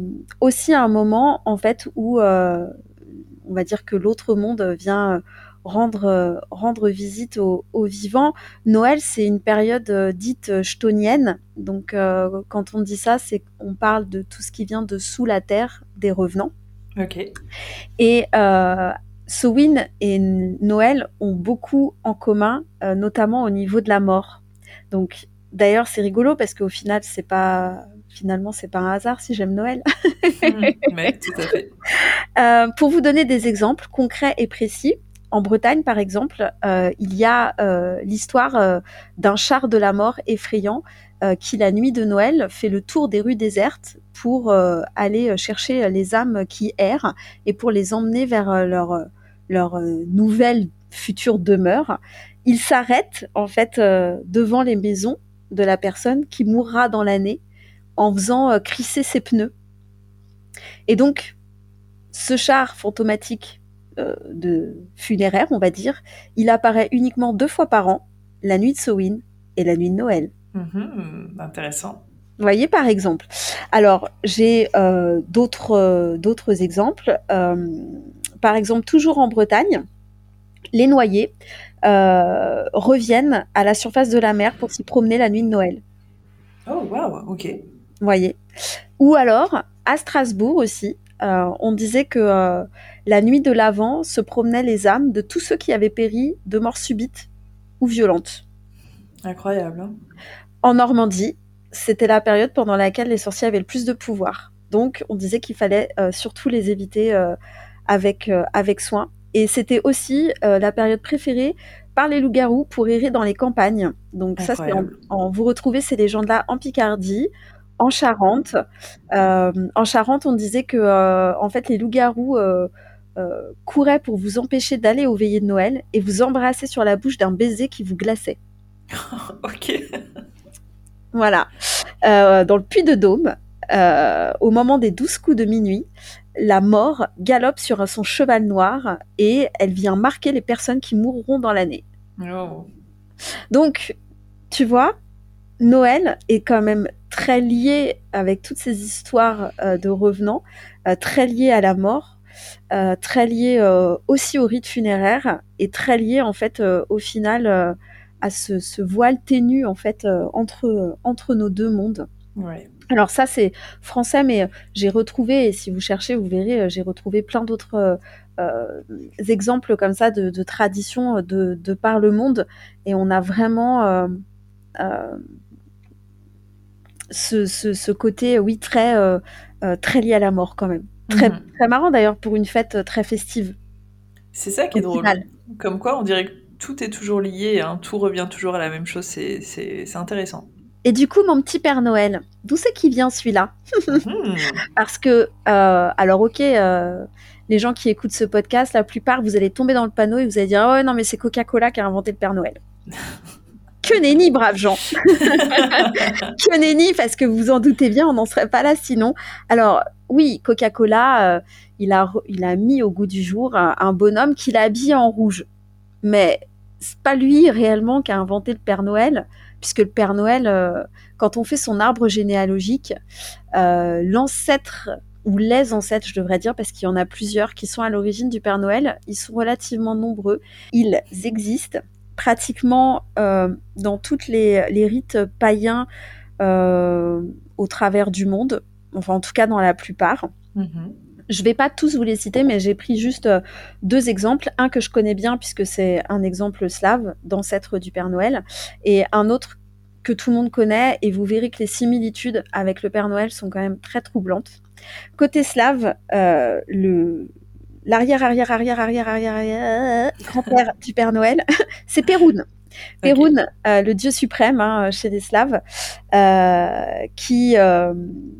S3: aussi un moment en fait où euh, on va dire que l'autre monde vient rendre, rendre visite aux, vivants. Noël, c'est une période dite chtonienne. Donc, quand on dit ça, c'est qu'on parle de tout ce qui vient de sous la terre, des revenants.
S2: Ok.
S3: Et Sowin et Noël ont beaucoup en commun, notamment au niveau de la mort. Donc, d'ailleurs, c'est rigolo parce qu'au final, c'est pas finalement, c'est pas un hasard si j'aime Noël.
S2: Mmh, tout à fait.
S3: Euh, pour vous donner des exemples concrets et précis, en Bretagne, par exemple, euh, il y a euh, l'histoire d'un char de la mort effrayant qui, la nuit de Noël, fait le tour des rues désertes pour aller chercher les âmes qui errent et pour les emmener vers leur, leur nouvelle future demeure. Il s'arrête en fait devant les maisons de la personne qui mourra dans l'année en faisant euh, crisser ses pneus. Et donc, ce char fantomatique euh, de funéraire, on va dire, il apparaît uniquement deux fois par an, la nuit de Samhain et la nuit de Noël.
S2: Mhm, intéressant.
S3: Vous voyez, par exemple. Alors, j'ai euh, d'autres, d'autres exemples. Par exemple, toujours en Bretagne, les noyés reviennent à la surface de la mer pour s'y promener la nuit de Noël.
S2: Oh, wow, ok
S3: voyez. Ou alors, à Strasbourg aussi, euh, on disait que euh, la nuit de l'Avent se promenaient les âmes de tous ceux qui avaient péri de mort subite ou violente.
S2: Incroyable. Hein.
S3: en Normandie, c'était la période pendant laquelle les sorciers avaient le plus de pouvoir. Donc, on disait qu'il fallait euh, surtout les éviter avec, avec soin. Et c'était aussi la période préférée par les loups-garous pour errer dans les campagnes. Donc ça, c'est en, vous retrouvez ces légendes-là en Picardie, en Charente. Euh, en Charente, on disait que euh, en fait les loups-garous euh, couraient pour vous empêcher d'aller au veillées de Noël et vous embrasser sur la bouche d'un baiser qui vous glaçait.
S2: ok.
S3: Voilà. dans le puits de Dôme, au moment des douze coups de minuit, la mort galope sur son cheval noir et elle vient marquer les personnes qui mourront dans l'année.
S2: Oh.
S3: Donc, tu vois, Noël est quand même très lié avec toutes ces histoires euh, de revenants, euh, très lié à la mort, euh, très lié aussi au rite funéraire et très lié en fait au final à ce, voile ténu en fait entre entre nos deux mondes. Alors ça c'est français, mais j'ai retrouvé et si vous cherchez vous verrez j'ai retrouvé plein d'autres exemples comme ça de, de traditions de, de, par le monde et on a vraiment ce, côté, oui, très, euh, euh, très lié à la mort quand même. Très, mhm. très marrant d'ailleurs pour une fête euh, très festive.
S2: C'est ça qui est drôle. Comme quoi, on dirait que tout est toujours lié, hein. tout revient toujours à la même chose, c'est intéressant.
S3: Et du coup, mon petit Père Noël, d'où c'est qu'il vient celui-là mhm. Parce que, alors ok, les gens qui écoutent ce podcast, la plupart, vous allez tomber dans le panneau et vous allez dire, oh non, mais c'est Coca-Cola qui a inventé le Père Noël. Que nenni, braves gens Que nenni, parce que vous en doutez bien, on n'en serait pas là sinon. Alors, oui, Coca-Cola, euh, il, a, il a mis au goût du jour un, bonhomme qu'il a habillé en rouge. Mais c'est pas lui réellement qui a inventé le Père Noël, puisque le Père Noël, euh, quand on fait son arbre généalogique, euh, l'ancêtre ou les ancêtres, je devrais dire, parce qu'il y en a plusieurs qui sont à l'origine du Père Noël. Ils sont relativement nombreux. Ils existent pratiquement euh, dans toutes les, rites païens au travers du monde, enfin en tout cas dans la plupart. Mm-hmm. Je ne vais pas tous vous les citer, mais j'ai pris juste euh, deux exemples. Un que je connais bien puisque c'est un exemple slave d'ancêtre du Père Noël, et un autre que tout le monde connaît, et vous verrez que les similitudes avec le Père Noël sont quand même très troublantes. Côté slave, euh, l'arrière arrière arrière arrière arrière arrière grand-père du Père Noël, c'est Péroun. Péroun, euh, le dieu suprême hein, chez les Slaves, euh, qui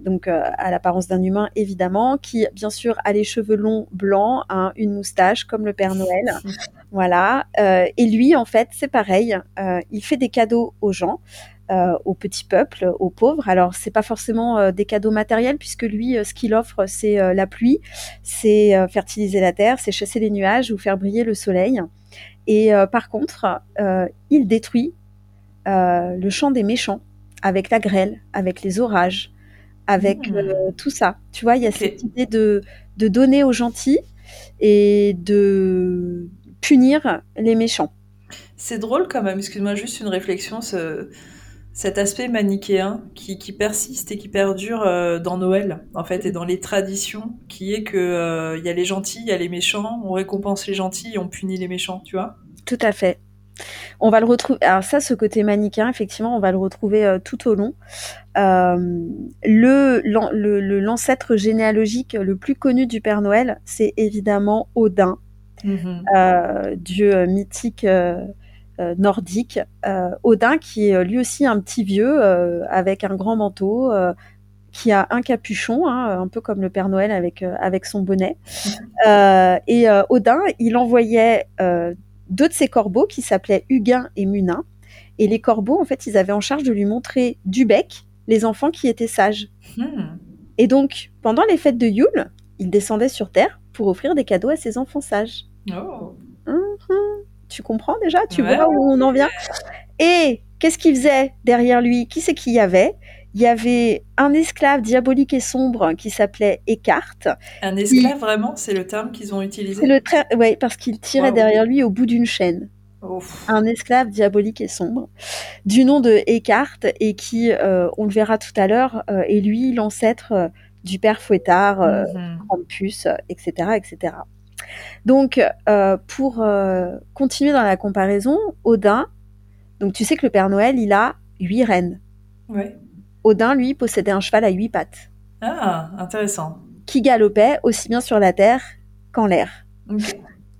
S3: donc a l'apparence d'un humain évidemment, qui bien sûr a les cheveux longs blancs, hein, une moustache comme le Père Noël, voilà. et lui en fait c'est pareil, il fait des cadeaux aux gens. Euh, au petit peuple, aux pauvres. Alors, c'est pas forcément euh, des cadeaux matériels, puisque lui, euh, ce qu'il offre, c'est la pluie, c'est fertiliser la terre, c'est chasser les nuages ou faire briller le soleil. Et par contre, il détruit le champ des méchants avec la grêle, avec les orages, avec mmh. tout ça. Tu vois, il y a cette idée de, de donner aux gentils et de punir les méchants.
S2: C'est drôle quand même, excuse-moi, juste une réflexion. Ce cet aspect manichéen qui, persiste et qui perdure euh, dans Noël, en fait, et dans les traditions, qui est que euh, y a les gentils, il y a les méchants, on récompense les gentils et on punit les méchants, tu vois?
S3: Tout à fait. On va le retrouver. Alors ça, ce côté manichéen, effectivement, on va le retrouver euh, tout au long. le l'ancêtre généalogique le plus connu du Père Noël, c'est évidemment Odin, mm-hmm. dieu mythique nordique, euh, Odin qui est euh, lui aussi un petit vieux avec un grand manteau, qui a un capuchon, hein, un peu comme le Père Noël avec, avec son bonnet. et Odin, il envoyait deux de ses corbeaux qui s'appelaient Huguin et Munin. Et les corbeaux, en fait, ils avaient en charge de lui montrer du bec les enfants qui étaient sages. Hmm. Et donc, pendant les fêtes de Yule, il descendait sur Terre pour offrir des cadeaux à ses enfants sages. Oh. Tu comprends déjà Tu vois où on en vient? Et qu'est-ce qu'il faisait derrière lui? Qui c'est qu'il y avait? Il y avait un esclave diabolique et sombre qui s'appelait Eckhart.
S2: Un esclave, vraiment? C'est le terme qu'ils ont utilisé?
S3: Le Oui, parce qu'il tirait derrière lui au bout d'une chaîne. Un esclave diabolique et sombre, du nom de Eckhart, et qui, euh, on le verra tout à l'heure, euh, est lui l'ancêtre euh, du père Fouettard, mm etc., etc. Donc, euh, pour euh, continuer dans la comparaison, Odin, donc tu sais que le Père Noël, il a huit reines. Odin, lui, possédait un cheval à huit pattes.
S2: Ah, intéressant.
S3: Qui galopait aussi bien sur la terre qu'en l'air.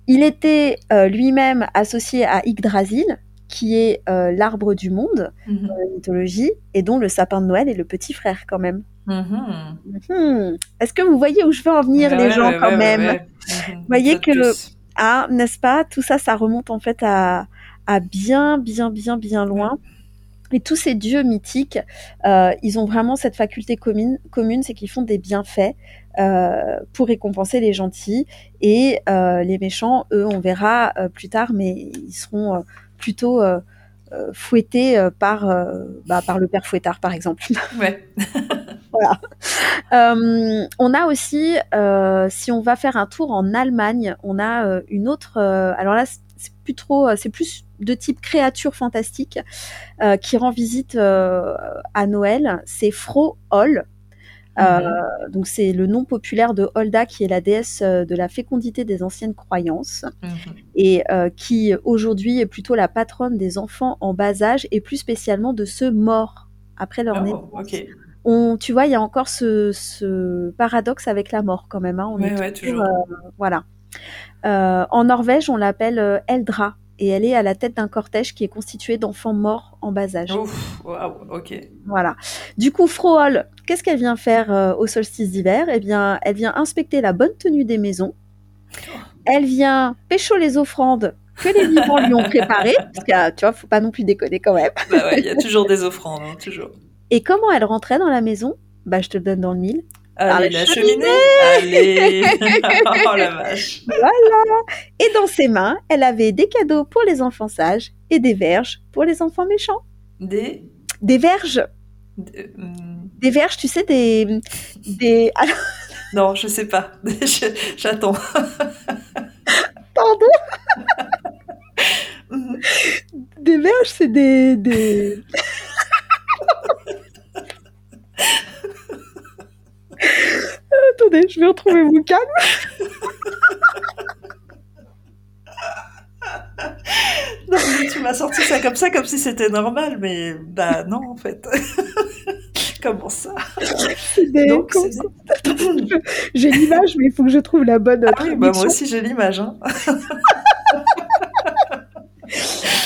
S3: Il était euh, lui-même associé à Yggdrasil, qui est l'arbre du monde mhm. dans la mythologie, et dont le sapin de Noël est le petit frère quand même. Mhm. Mhm. Est-ce que vous voyez où je veux en venir, les gens, quand même. Vous voyez que, ah, n'est-ce pas Tout ça, ça remonte en fait à, à bien, bien, bien, bien loin. Et tous ces dieux mythiques, euh, ils ont vraiment cette faculté commune, commune c'est qu'ils font des bienfaits euh, pour récompenser les gentils. Et euh, les méchants, eux, on verra plus tard, mais ils seront plutôt fouettés par, bah, par le père fouettard, par exemple.
S2: Ouais.
S3: voilà. Euh, on a aussi, euh, si on va faire un tour en Allemagne, on a euh, une autre. alors là, c'est plus trop, c'est plus de type créature fantastique qui rend visite à Noël. C'est Fro Hall. Mhm. donc c'est le nom populaire de Holda qui est la déesse de la fécondité des anciennes croyances mhm. et qui aujourd'hui est plutôt la patronne des enfants en bas âge et plus spécialement de ceux morts après leur oh, naissance tu vois, il y a encore ce, paradoxe avec la mort quand même. Hein.
S2: On toujours, euh,
S3: voilà. Euh, en Norvège, on l'appelle euh, Eldra et elle est à la tête d'un cortège qui est constitué d'enfants morts en bas âge.
S2: ok.
S3: Voilà. Du coup, Frohol, qu'est-ce qu'elle vient faire au solstice d'hiver? Eh bien, elle vient inspecter la bonne tenue des maisons. Elle vient pécho les offrandes que les vivants lui ont préparé, parce que tu vois, faut pas non plus déconner quand même.
S2: Bah ouais, il y a toujours des offrandes, hein, toujours.
S3: Et comment elle rentrait dans la maison? Bah, je te le donne dans le mille.
S2: Allez, la, cheminée. Allez Oh la vache
S3: Voilà Et dans ses mains, elle avait des cadeaux pour les enfants sages et des verges pour les enfants méchants.
S2: Des
S3: Des verges
S2: de-
S3: Des verges, tu sais, des... des... Alors,
S2: Non, je sais pas. J'attends.
S3: pardon? Des verges, c'est des... des... Attendez, je vais retrouver mon calme.
S2: Non, mais tu m'as sorti ça comme ça, comme si c'était normal, mais bah non, en fait. Comment ça?
S3: J'ai l'image, mais il faut que je trouve la bonne
S2: Ah oui, bah moi aussi j'ai l'image. Hein.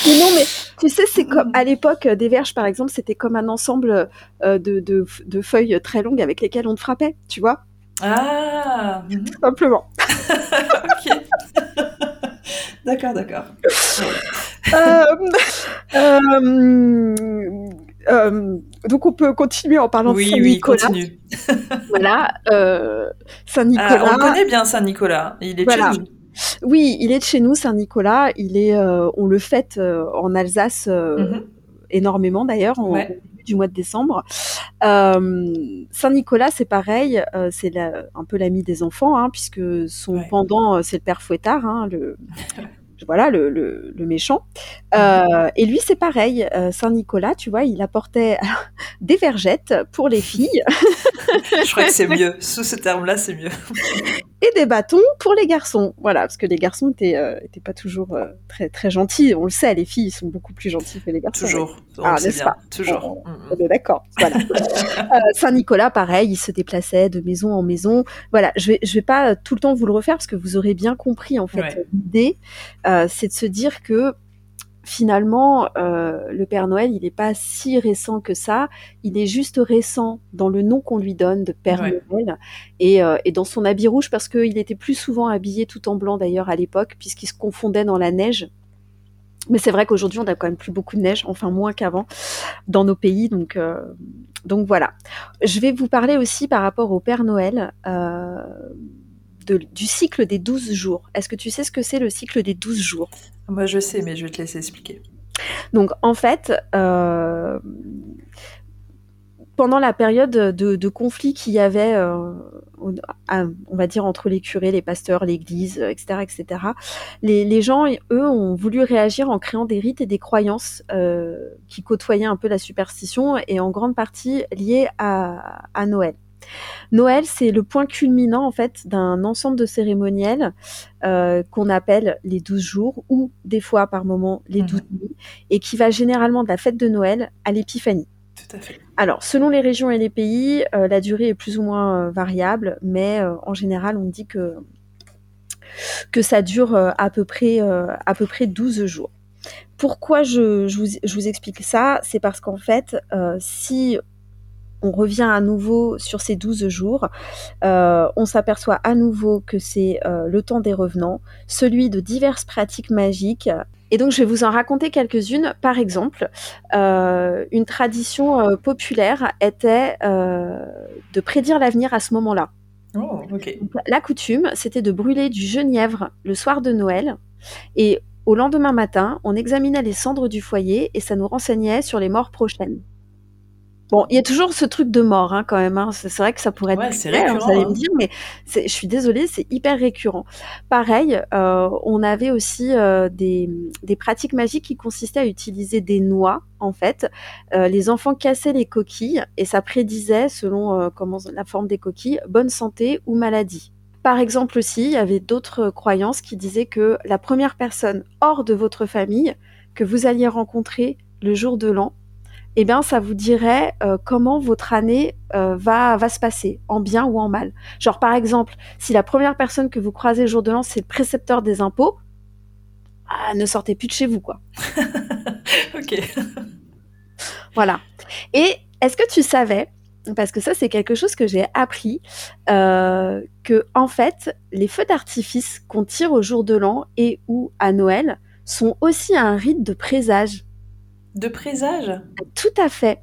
S3: Mais non, mais tu sais, c'est comme à l'époque euh, des verges, par exemple, c'était comme un ensemble euh, de, de, de feuilles très longues avec lesquelles on te frappait, tu vois,
S2: Ah mhm.
S3: tout simplement.
S2: Ok. d'accord, d'accord.
S3: Euh, euh, euh, donc on peut continuer en parlant de
S2: Oui,
S3: Saint
S2: oui, continue.
S3: Voilà, euh, Saint
S2: Ah,
S3: Nicolas.
S2: on connaît bien Saint-Nicolas. Il est
S3: Voilà.
S2: chez nous.
S3: Oui, il est de chez nous, Saint Nicolas. Il est, on le fête en Alsace
S2: Mhm.
S3: énormément d'ailleurs,
S2: Ouais.
S3: Du mois de décembre. Euh, Saint Nicolas, c'est pareil, euh, c'est un peu l'ami des enfants, hein, puisque son
S2: Ouais.
S3: pendant, euh, c'est le père Fouettard, hein, le voilà, le, le, le méchant. Euh, et lui, c'est pareil. Euh, Saint Nicolas, tu vois, il apportait des vergettes pour les filles
S2: Je crois que c'est mieux. Sous ce terme-là, c'est mieux.
S3: Et des bâtons pour les garçons. Voilà, parce que les garçons étaient, euh, étaient pas toujours euh, très très gentils. On le sait, les filles sont beaucoup plus gentilles que les garçons.
S2: Toujours.
S3: Ah, n'est-ce pas?
S2: Toujours.
S3: On-
S2: Mhm.
S3: On est d'accord. Voilà. Euh, Saint-Nicolas, pareil, il se déplaçait de maison en maison. Voilà, je vais, je vais pas tout le temps vous le refaire parce que vous aurez bien compris en fait
S2: Ouais.
S3: l'idée, c'est de se dire que finalement euh, le Père Noël, il n'est pas si récent que ça. Il est juste récent dans le nom qu'on lui donne de Père
S2: Ouais.
S3: Noël et, euh, et dans son habit rouge parce qu'il était plus souvent habillé tout en blanc d'ailleurs à l'époque puisqu'il se confondait dans la neige. Mais c'est vrai qu'aujourd'hui, on a quand même plus beaucoup de neige, enfin moins qu'avant, dans nos pays. Donc, euh, donc voilà. Je vais vous parler aussi par rapport au Père Noël de- du cycle des 12 jours. Est-ce que tu sais ce que c'est le cycle des 12 jours?
S2: Moi, je sais, mais je vais te laisser expliquer.
S3: Donc en fait, euh, pendant la période de, de conflit qu'il y avait, euh, à- on va dire, entre les curés, les pasteurs, l'Église, etc., etc., les, les gens, eux, ont voulu réagir en créant des rites et des croyances euh, qui côtoyaient un peu la superstition et en grande partie liées à, à Noël. Noël, c'est le point culminant en fait d'un ensemble de cérémoniels euh, qu'on appelle les 12 jours ou des fois par moment les
S2: Mhm.
S3: 12 nuits et qui va généralement de la fête de Noël à l'épiphanie.
S2: Tout à fait.
S3: Alors, selon les régions et les pays, euh, la durée est plus ou moins euh, variable, mais en général, on dit que, que ça dure à, peu près, à peu près 12 jours. Pourquoi je, je vous, je vous explique ça? C'est parce qu'en fait, si on revient à nouveau sur ces 12 jours, euh, on s'aperçoit à nouveau que c'est euh, le temps des revenants, celui de diverses pratiques magiques. Et donc je vais vous en raconter quelques-unes. Par exemple, euh, une tradition populaire était de prédire l'avenir à ce moment-là.
S2: Oh,
S3: la coutume, c'était de brûler du genièvre le soir de Noël. Et au lendemain matin, on examinait les cendres du foyer et ça nous renseignait sur les morts prochaines. Bon, il y a toujours ce truc de mort hein, quand même. hein. C'est vrai que ça pourrait être
S2: Ouais,
S3: clair,
S2: récurrent,
S3: vous allez
S2: hein.
S3: me dire, mais je suis désolée, c'est hyper récurrent. Pareil, euh, on avait aussi euh, des, des pratiques magiques qui consistaient à utiliser des noix. En fait, Euh, les enfants cassaient les coquilles et ça prédisait, selon euh, comment la forme des coquilles, bonne santé ou maladie. Par exemple aussi, il y avait d'autres croyances qui disaient que la première personne hors de votre famille que vous alliez rencontrer le jour de l'an, eh bien, ça vous dirait euh, comment votre année euh, va, va se passer, en bien ou en mal. Genre, par exemple, si la première personne que vous croisez le jour de l'an, c'est le précepteur des impôts, ah, ne sortez plus de chez vous, quoi.
S2: ok.
S3: Voilà. Et est-ce que tu savais, parce que ça c'est quelque chose que j'ai appris, euh, que en fait les feux d'artifice qu'on tire au jour de l'an et ou à Noël sont aussi un rite de présage?
S2: De présage
S3: Tout à fait.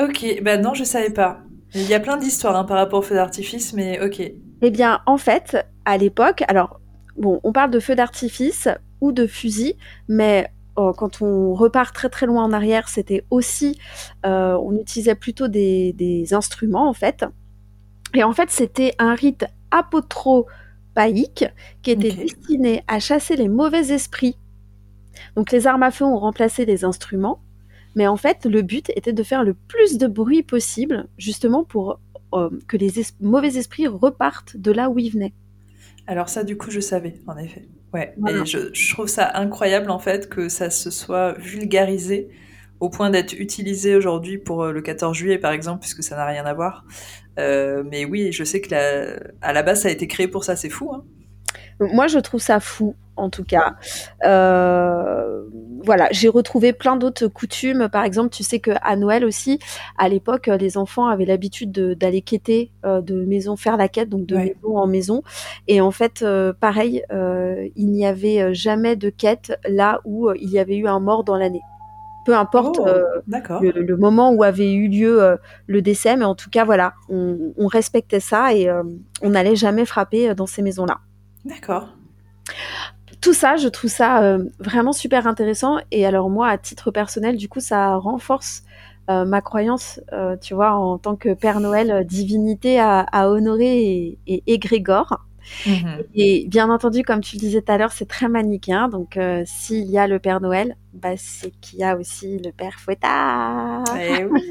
S2: Ok, ben non, je savais pas. Il y a plein d'histoires hein, par rapport au feu d'artifice, mais ok.
S3: Eh bien, en fait, à l'époque, alors, bon, on parle de feu d'artifice ou de fusil, mais euh, quand on repart très très loin en arrière, c'était aussi, euh, on utilisait plutôt des, instruments en fait. Et en fait, c'était un rite apotropaïque qui était destiné à chasser les mauvais esprits. Donc les armes à feu ont remplacé les instruments, mais en fait, le but était de faire le plus de bruit possible, justement pour euh, que les mauvais esprits repartent de là où ils venaient.
S2: Alors ça, du coup, je savais, en effet. Ouais, et je, trouve ça incroyable, en fait, que ça se soit vulgarisé au point d'être utilisé aujourd'hui pour euh, le 14 juillet, par exemple, puisque ça n'a rien à voir. Euh, mais oui, je sais que la... à la base, ça a été créé pour ça, c'est fou. Hein
S3: moi, je trouve ça fou, en tout cas. Euh, voilà, j'ai retrouvé plein d'autres coutumes. Par exemple, tu sais qu'à Noël aussi, à l'époque, les enfants avaient l'habitude d'aller quêter euh, de maison, faire la quête, donc de maison en maison. Et en fait, euh, pareil, il n'y avait jamais de quête là où il y avait eu un mort dans l'année peu importe oh, le, moment où avait eu lieu le décès, mais en tout cas, voilà, on, on respectait ça et on n'allait jamais frapper dans ces maisons-là.
S2: D'accord.
S3: Tout ça, je trouve ça euh, vraiment super intéressant. Et alors moi, à titre personnel, du coup, ça renforce euh, ma croyance, euh, tu vois, en tant que Père Noël, divinité à, honorer et, égrégore. Mhm. Et bien entendu, comme tu le disais tout à l'heure, c'est très manichéen. Donc, s'il y a le Père Noël, bah, c'est qu'il y a aussi le Père Fouettard.
S2: Eh oui.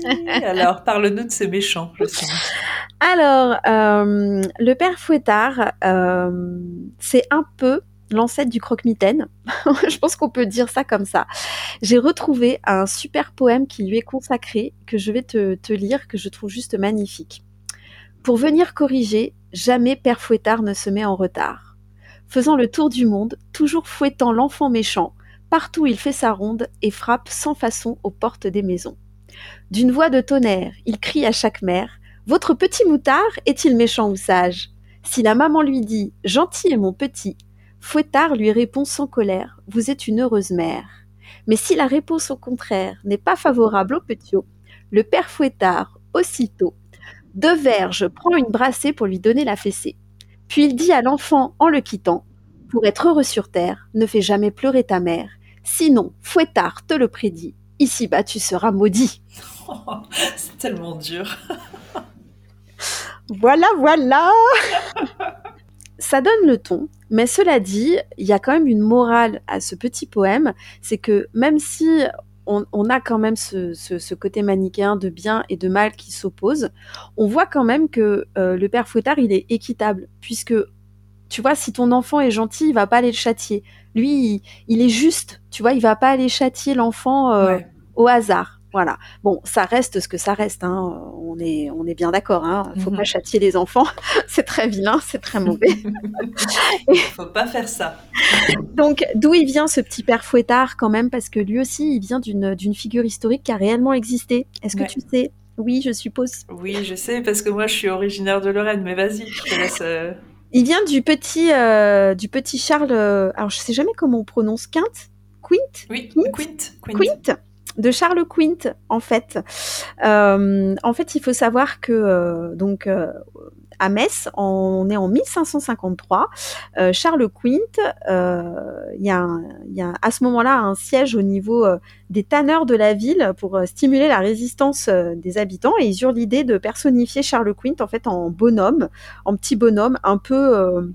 S2: Alors, parle-nous de ces méchants, justement.
S3: Alors, euh, le père Fouettard, euh, c'est un peu l'ancêtre du croque-mitaine. Je pense qu'on peut dire ça comme ça. J'ai retrouvé un super poème qui lui est consacré, que je vais te, te lire, que je trouve juste magnifique. Pour venir corriger, jamais père Fouettard ne se met en retard. Faisant le tour du monde, toujours fouettant l'enfant méchant, partout il fait sa ronde et frappe sans façon aux portes des maisons. D'une voix de tonnerre, il crie à chaque mère votre petit moutard est-il méchant ou sage? Si la maman lui dit Gentil est mon petit, Fouettard lui répond sans colère Vous êtes une heureuse mère. Mais si la réponse au contraire n'est pas favorable au petit, le père Fouettard, aussitôt, de verge prend une brassée pour lui donner la fessée. Puis il dit à l'enfant en le quittant Pour être heureux sur terre, ne fais jamais pleurer ta mère. Sinon, Fouettard te le prédit, ici-bas tu seras maudit.
S2: C'est tellement dur.
S3: Voilà, voilà Ça donne le ton, mais cela dit, il y a quand même une morale à ce petit poème, c'est que même si on, a quand même ce, côté manichéen de bien et de mal qui s'opposent, on voit quand même que euh, le père Fouettard, il est équitable, puisque tu vois, si ton enfant est gentil, il va pas aller le châtier. Lui, il, est juste, tu vois, il va pas aller châtier l'enfant euh, au hasard. Voilà. Bon, ça reste ce que ça reste. Hein. On est, on est bien d'accord. Hein. Faut pas mhm. châtier les enfants. c'est très vilain, c'est très mauvais.
S2: Il faut pas faire ça.
S3: Donc, d'où il vient ce petit père fouettard quand même Parce que lui aussi, il vient d'une, d'une figure historique qui a réellement existé. Est-ce que tu sais? Oui, je suppose.
S2: Oui, je sais parce que moi, je suis originaire de Lorraine. Mais vas-y, je te laisse. Euh.
S3: Il vient du petit, euh, du petit Charles. Euh, alors, je sais jamais comment on prononce Quint? Quint?
S2: Oui. Quint.
S3: Quint. Quint? De Charles Quint en fait. Euh, en fait, il faut savoir que euh, donc euh, à Metz, on est en 1553. Charles Quint, il y, a, à ce moment-là un siège au niveau des tanneurs de la ville pour stimuler la résistance des habitants et ils eurent l'idée de personnifier Charles Quint en fait en bonhomme, en petit bonhomme un peu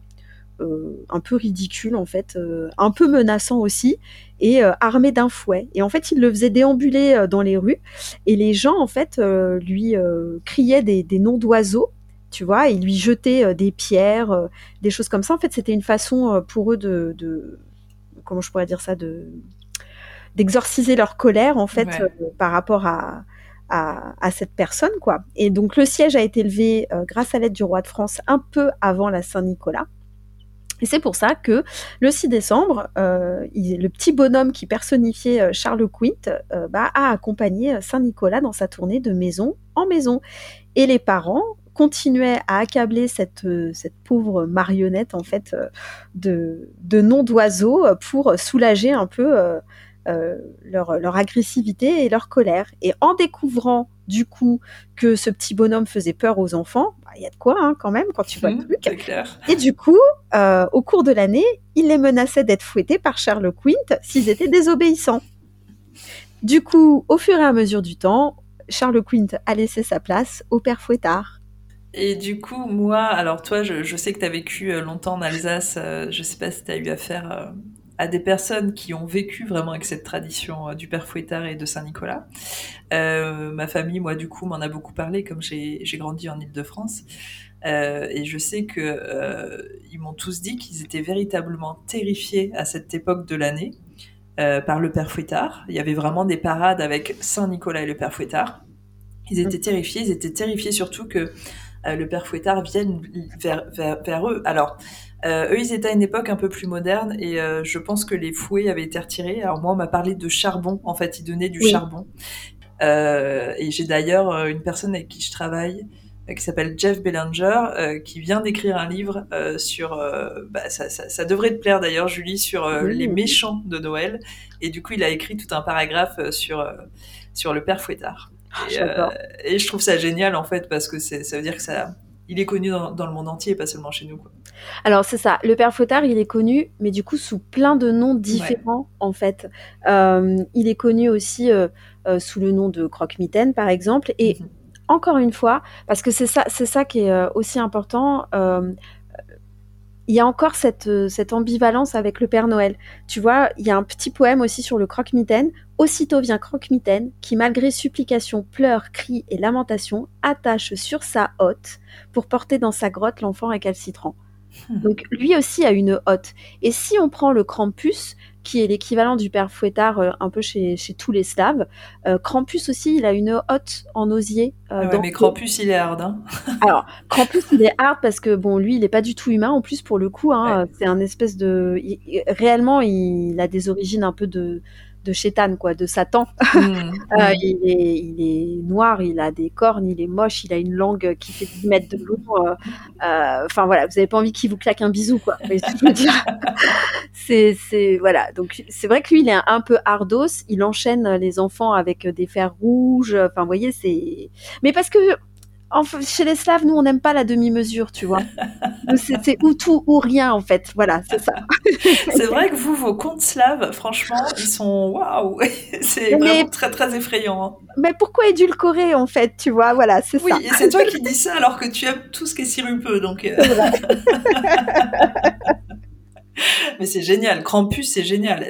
S3: un peu ridicule en fait, euh, un peu menaçant aussi, et euh, armé d'un fouet. Et en fait, il le faisait déambuler dans les rues, et les gens en fait lui criaient des, noms d'oiseaux tu vois, ils lui jetaient des pierres, des choses comme ça. En fait, c'était une façon pour eux de, comment je pourrais dire ça, de d'exorciser leur colère en fait par rapport à, à, cette personne quoi. Et donc le siège a été levé grâce à l'aide du roi de France un peu avant la Saint-Nicolas. Et c'est pour ça que le 6 décembre, euh, le petit bonhomme qui personnifiait euh, Charles Quint euh, bah, a accompagné Saint-Nicolas dans sa tournée de maison en maison. Et les parents continuait à accabler cette, pauvre marionnette en fait de, noms d'oiseaux pour soulager un peu leur agressivité et leur colère. Et en découvrant du coup que ce petit bonhomme faisait peur aux enfants, bah, il y a de quoi hein, quand même quand tu vois le
S2: mmh,
S3: truc. Et du coup, euh, au cours de l'année, il les menaçait d'être fouettés par Charles Quint s'ils étaient désobéissants. Du coup, au fur et à mesure du temps, Charles Quint a laissé sa place au père Fouettard.
S2: Et du coup, moi, alors toi, je, sais que tu as vécu euh, longtemps en Alsace, euh, je sais pas si tu as eu affaire à des personnes qui ont vécu vraiment avec cette tradition euh, du père Fouettard et de Saint-Nicolas. Euh, ma famille, moi, du coup, m'en a beaucoup parlé, comme j'ai grandi en Ile-de-France. Euh, et je sais que euh, ils m'ont tous dit qu'ils étaient véritablement terrifiés à cette époque de l'année par le père Fouettard. Il y avait vraiment des parades avec Saint-Nicolas et le père Fouettard. Ils étaient terrifiés. Ils étaient terrifiés surtout que le père Fouettard vienne vers, vers eux. Alors, euh, eux, ils étaient à une époque un peu plus moderne et euh, je pense que les fouets avaient été retirés. Alors moi, on m'a parlé de charbon. En fait, ils donnaient du charbon. Euh, et j'ai d'ailleurs euh, une personne avec qui je travaille euh, qui s'appelle Jeff Bellinger, qui vient d'écrire un livre sur, bah, ça, ça, ça, devrait te plaire d'ailleurs, Julie, sur les méchants de Noël. Et du coup, il a écrit tout un paragraphe sur sur le père Fouettard. Et, et, je trouve ça génial en fait parce que ça veut dire que ça, il est connu dans, dans, le monde entier, pas seulement chez nous. Quoi.
S3: Alors c'est ça, le père Fotard, il est connu, mais du coup sous plein de noms différents ouais. en fait. Euh, il est connu aussi euh, euh, sous le nom de Croque-Mitaine par exemple. Et mm -hmm. encore une fois, parce que c'est ça, c'est ça qui est aussi important. Euh, il y a encore cette, cette ambivalence avec le Père Noël. Tu vois, il y a un petit poème aussi sur le croque-mitaine. Aussitôt vient croque-mitaine, qui malgré supplications, pleurs, cris et lamentations, attache sur sa hotte pour porter dans sa grotte l'enfant récalcitrant. Hmm. Donc lui aussi a une hotte. Et si on prend le Krampus, qui est l'équivalent du père Fouettard euh, un peu chez, chez, tous les Slaves, euh, Krampus aussi, il a une hotte en osier.
S2: Euh, ah mais Krampus, il est hard. Hein
S3: Alors, Krampus, il est hard parce que, bon, lui, il n'est pas du tout humain. En plus, pour le coup, hein, ouais. c'est un espèce de... Il, réellement, il a des origines un peu de de chétane, quoi, de Satan. Mmh, euh, il, est, il, est, noir, il a des cornes, il est moche, il a une langue qui fait 10 mètres de long. Euh, euh, enfin voilà, vous n'avez pas envie qu'il vous claque un bisou, quoi. c'est, voilà. Donc c'est vrai que lui, il est un, peu ardos. Il enchaîne les enfants avec des fers rouges. Enfin, vous voyez, c'est. Mais parce que Enfin, chez les Slaves, nous, on n'aime pas la demi-mesure, tu vois. c'est ou tout ou rien, en fait. Voilà, c'est ça.
S2: c'est vrai que vous, vos contes slaves, franchement, ils sont waouh. C'est vraiment très, très effrayant. Hein.
S3: Mais pourquoi édulcorer, en fait, tu vois? Voilà, c'est
S2: oui,
S3: ça.
S2: Oui, et c'est toi qui dis ça alors que tu aimes tout ce qui est sirupeux, donc. Euh... Mais c'est génial. Krampus, c'est génial.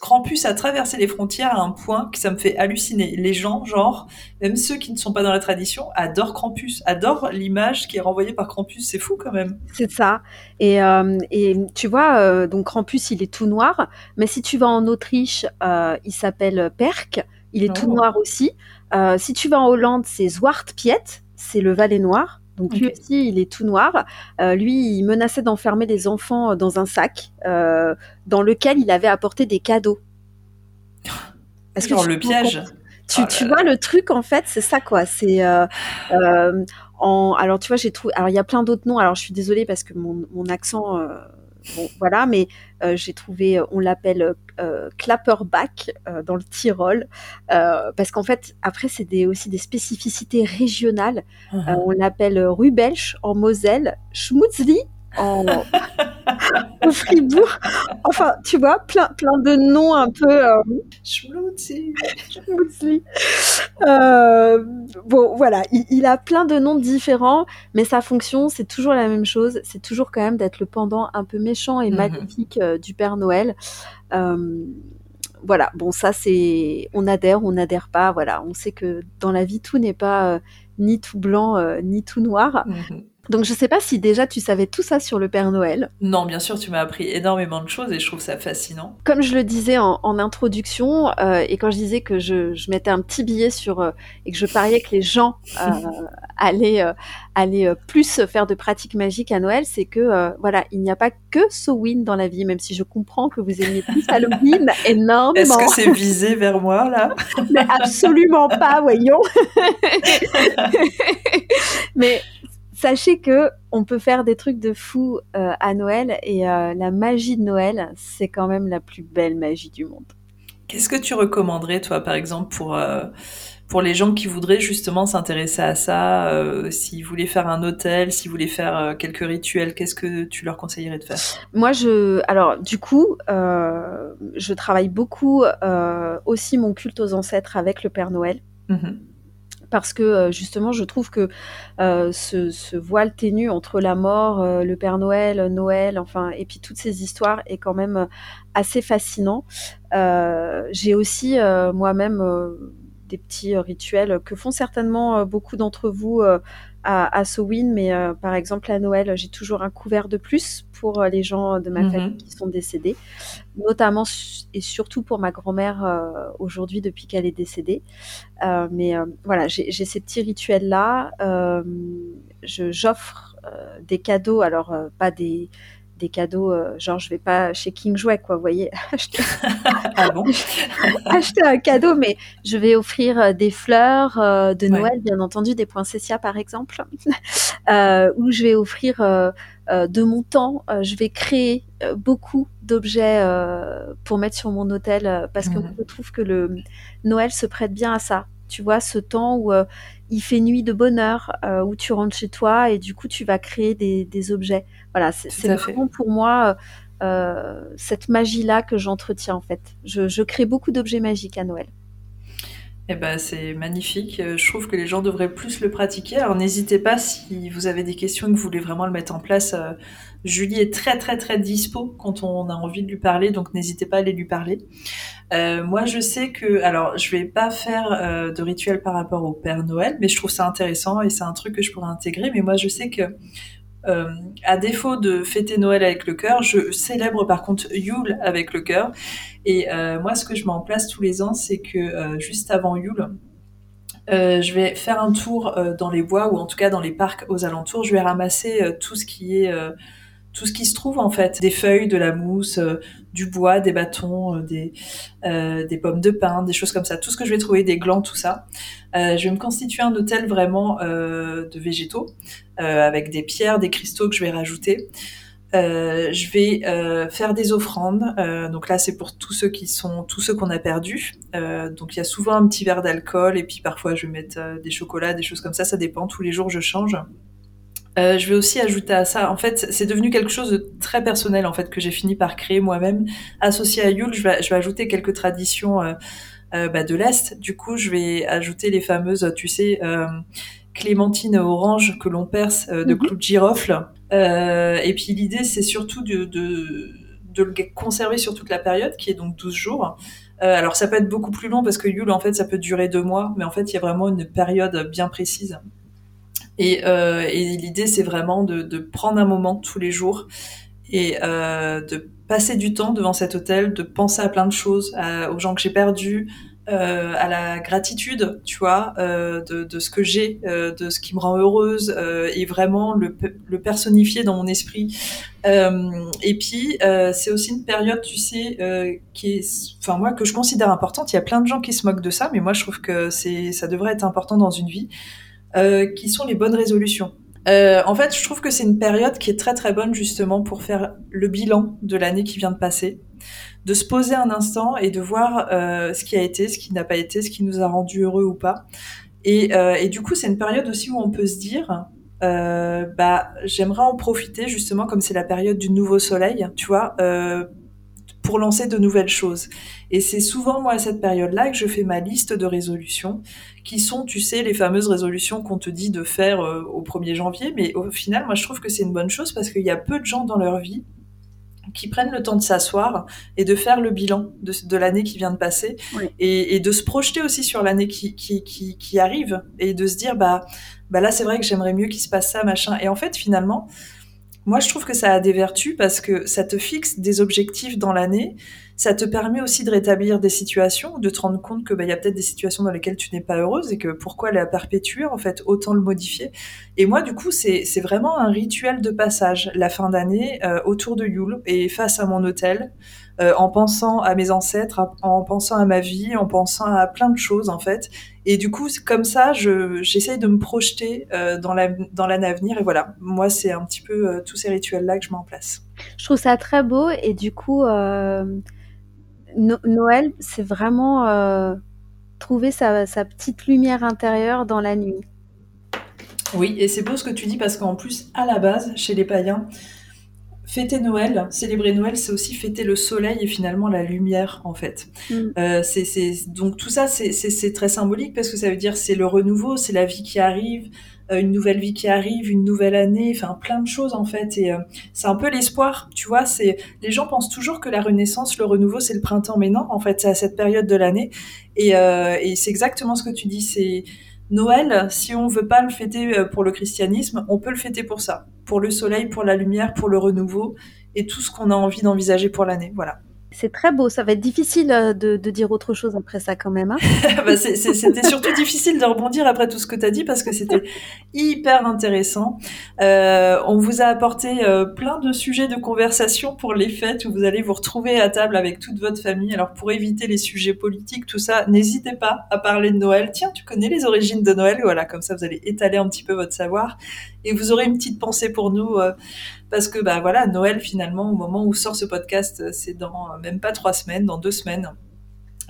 S2: Krampus a traversé les frontières à un point que ça me fait halluciner. Les gens, genre, même ceux qui ne sont pas dans la tradition, adorent Krampus, adorent l'image qui est renvoyée par Krampus. C'est fou quand même.
S3: C'est ça. Et, euh, et tu vois, euh, donc Krampus, il est tout noir. Mais si tu vas en Autriche, euh, il s'appelle Perk. Il est oh. tout noir aussi. Si tu vas en Hollande, c'est Zwart Piet. C'est le valet noir. Donc lui aussi, il est tout noir. Euh, lui, il menaçait d'enfermer les enfants dans un sac euh, dans lequel il avait apporté des cadeaux.
S2: Est-ce que le piège?
S3: tu, oh tu vois le truc en fait, c'est ça quoi. C'est euh, en alors tu vois j'ai trouvé alors il y a plein d'autres noms. Alors je suis désolée parce que mon, mon accent Bon, voilà, mais euh, j'ai trouvé, on l'appelle euh, clapperback euh, dans le Tyrol, parce qu'en fait, après, c'est des, aussi des spécificités régionales. Uh -huh. on l'appelle Rubelsch en Moselle, Schmutzli en, au Fribourg. Enfin, tu vois, plein, plein de noms un peu. Euh, euh, bon, voilà, il, il, a plein de noms différents, mais sa fonction, c'est toujours la même chose. C'est toujours quand même d'être le pendant un peu méchant et mm -hmm. maléfique euh, du Père Noël. Euh, voilà, bon, ça, c'est. On adhère, on n'adhère pas. Voilà, on sait que dans la vie, tout n'est pas euh, ni tout blanc, euh, ni tout noir. Mm -hmm. Donc je sais pas si déjà tu savais tout ça sur le Père Noël.
S2: Non, bien sûr, tu m'as appris énormément de choses et je trouve ça fascinant.
S3: Comme je le disais en, en introduction euh, et quand je disais que je, je, mettais un petit billet sur euh, et que je pariais que les gens euh, allaient, allaient plus faire de pratiques magiques à Noël, c'est que voilà, il n'y a pas que Sowin dans la vie, même si je comprends que vous aimiez plus Halloween énormément.
S2: Est-ce que c'est visé vers moi là?
S3: Mais absolument pas, voyons. Mais sachez que on peut faire des trucs de fou à Noël et la magie de Noël, c'est quand même la plus belle magie du monde.
S2: Qu'est-ce que tu recommanderais, toi, par exemple, pour, pour les gens qui voudraient justement s'intéresser à ça, euh, s'ils voulaient faire un hôtel, s'ils voulaient faire euh, quelques rituels, qu'est-ce que tu leur conseillerais de faire?
S3: Moi, je, alors du coup, euh, je travaille beaucoup aussi mon culte aux ancêtres avec le Père Noël. Mmh Parce que justement, je trouve que ce, ce, voile ténu entre la mort, le Père Noël, Noël, enfin, et puis toutes ces histoires est quand même assez fascinant. J'ai aussi moi-même des petits euh, rituels que font certainement euh, beaucoup d'entre vous euh, à, à Sowin, mais par exemple à Noël, j'ai toujours un couvert de plus pour les gens de ma mmh famille qui sont décédés, notamment et surtout pour ma grand-mère aujourd'hui depuis qu'elle est décédée. mais voilà, j'ai ces petits rituels-là. j'offre des cadeaux, alors pas des des cadeaux, euh, genre je vais pas chez King Jouet, quoi, vous voyez, acheter...
S2: ah bon
S3: acheter un cadeau, mais je vais offrir euh, des fleurs euh, de Noël, bien entendu, des poinsettias par exemple, ou je vais offrir de mon temps, je vais créer beaucoup d'objets pour mettre sur mon hôtel, parce que mhm. je trouve que le Noël se prête bien à ça. Tu vois, ce temps où il fait nuit de bonheur, où tu rentres chez toi et du coup tu vas créer des, des objets. Voilà, c'est vraiment pour moi euh, cette magie-là que j'entretiens en fait. Je, crée beaucoup d'objets magiques à Noël.
S2: Eh ben, c'est magnifique. Euh, je trouve que les gens devraient plus le pratiquer. Alors n'hésitez pas si vous avez des questions et que vous voulez vraiment le mettre en place. Euh, Julie est très très très dispo quand on a envie de lui parler, donc n'hésitez pas à aller lui parler. moi, je sais que, alors, je vais pas faire de rituel par rapport au Père Noël, mais je trouve ça intéressant et c'est un truc que je pourrais intégrer. Mais moi, je sais que euh, à défaut de fêter Noël avec le cœur, je célèbre par contre Yule avec le cœur. Et euh, moi, ce que je mets en place tous les ans, c'est que euh, juste avant Yule, je vais faire un tour dans les bois ou en tout cas dans les parcs aux alentours. Je vais ramasser tout ce qui est tout ce qui se trouve en fait, des feuilles, de la mousse, euh, du bois, des bâtons, euh, des, euh, des pommes de pin, des choses comme ça, tout ce que je vais trouver, des glands, tout ça. je vais me constituer un hôtel vraiment de végétaux, avec des pierres, des cristaux que je vais rajouter. je vais faire des offrandes. donc là, c'est pour tous ceux qui sont tous ceux qu'on a perdus. donc il y a souvent un petit verre d'alcool et puis parfois je vais mettre des chocolats, des choses comme ça. Ça dépend. Tous les jours, je change. Euh, je vais aussi ajouter à ça, en fait, c'est devenu quelque chose de très personnel, en fait, que j'ai fini par créer moi-même. Associé à Yule, je vais, je vais ajouter quelques traditions euh, euh, bah, de l'Est. Du coup, je vais ajouter les fameuses, tu sais, euh, clémentines orange que l'on perce de mhm. clous de girofle. et puis l'idée, c'est surtout de, de, de, le conserver sur toute la période, qui est donc 12 jours. alors ça peut être beaucoup plus long parce que Yule, en fait, ça peut durer deux mois, mais en fait, il y a vraiment une période bien précise. Euh, et, l'idée, c'est vraiment de, prendre un moment tous les jours et euh, de passer du temps devant cet hôtel, de penser à plein de choses, aux gens que j'ai perdus, euh, à la gratitude, tu vois, de, ce que j'ai, de ce qui me rend heureuse, et vraiment le, le, personnifier dans mon esprit. et puis, c'est aussi une période, tu sais, qui est, enfin moi, que je considère importante. Il y a plein de gens qui se moquent de ça, mais moi, je trouve que c'est, ça devrait être important dans une vie. Euh, qui sont les bonnes résolutions. Euh, en fait, je trouve que c'est une période qui est très très bonne justement pour faire le bilan de l'année qui vient de passer, de se poser un instant et de voir euh, ce qui a été, ce qui n'a pas été, ce qui nous a rendu heureux ou pas. Et, et du coup, c'est une période aussi où on peut se dire, bah, j'aimerais en profiter justement comme c'est la période du nouveau soleil, tu vois, pour lancer de nouvelles choses. Et c'est souvent, moi, à cette période-là, que je fais ma liste de résolutions, qui sont, tu sais, les fameuses résolutions qu'on te dit de faire euh, au 1er janvier. Mais au final, moi, je trouve que c'est une bonne chose parce qu'il y a peu de gens dans leur vie qui prennent le temps de s'asseoir et de faire le bilan de, l'année qui vient de passer et, de se projeter aussi sur l'année qui, qui, qui, arrive et de se dire, bah, bah là, c'est vrai que j'aimerais mieux qu'il se passe ça, machin. Et en fait, finalement, moi, je trouve que ça a des vertus parce que ça te fixe des objectifs dans l'année ça te permet aussi de rétablir des situations, de te rendre compte que bah, il y a peut-être des situations dans lesquelles tu n'es pas heureuse et que pourquoi la perpétuer en fait, autant le modifier. Et moi du coup c'est c'est vraiment un rituel de passage la fin d'année euh, autour de Yule et face à mon hôtel. Euh, en pensant à mes ancêtres, en pensant à ma vie, en pensant à plein de choses en fait. Et du coup, comme ça, j'essaye de me projeter euh, dans la dans l'année à venir. Et voilà, moi, c'est un petit peu euh, tous ces rituels-là que je mets en place.
S3: Je trouve ça très beau. Et du coup, Noël, c'est vraiment trouver sa, sa, petite lumière intérieure dans la nuit.
S2: Oui, et c'est beau ce que tu dis parce qu'en plus, à la base, chez les païens, fêter Noël, célébrer Noël, c'est aussi fêter le soleil et finalement la lumière, en fait. Mm. Euh, c'est, donc tout ça, c'est, très symbolique parce que ça veut dire c'est le renouveau, c'est la vie qui arrive, euh, une nouvelle vie qui arrive, une nouvelle année, enfin plein de choses en fait. Et euh, c'est un peu l'espoir, tu vois. C'est les gens pensent toujours que la renaissance, le renouveau, c'est le printemps, mais non, en fait, c'est à cette période de l'année. Et, et c'est exactement ce que tu dis. C'est Noël, si on veut pas le fêter pour le christianisme, on peut le fêter pour ça pour le soleil, pour la lumière, pour le renouveau et tout ce qu'on a envie d'envisager pour l'année. Voilà.
S3: C'est très beau, ça va être difficile euh, de, dire autre chose après ça quand même. Hein.
S2: bah c'était surtout difficile de rebondir après tout ce que tu as dit parce que c'était hyper intéressant. Euh, on vous a apporté euh, plein de sujets de conversation pour les fêtes où vous allez vous retrouver à table avec toute votre famille. Alors pour éviter les sujets politiques, tout ça, n'hésitez pas à parler de Noël. Tiens, tu connais les origines de Noël? Voilà, comme ça vous allez étaler un petit peu votre savoir et vous aurez une petite pensée pour nous parce que bah voilà, Noël finalement, au moment où sort ce podcast, c'est dans euh, même pas trois semaines, dans deux semaines.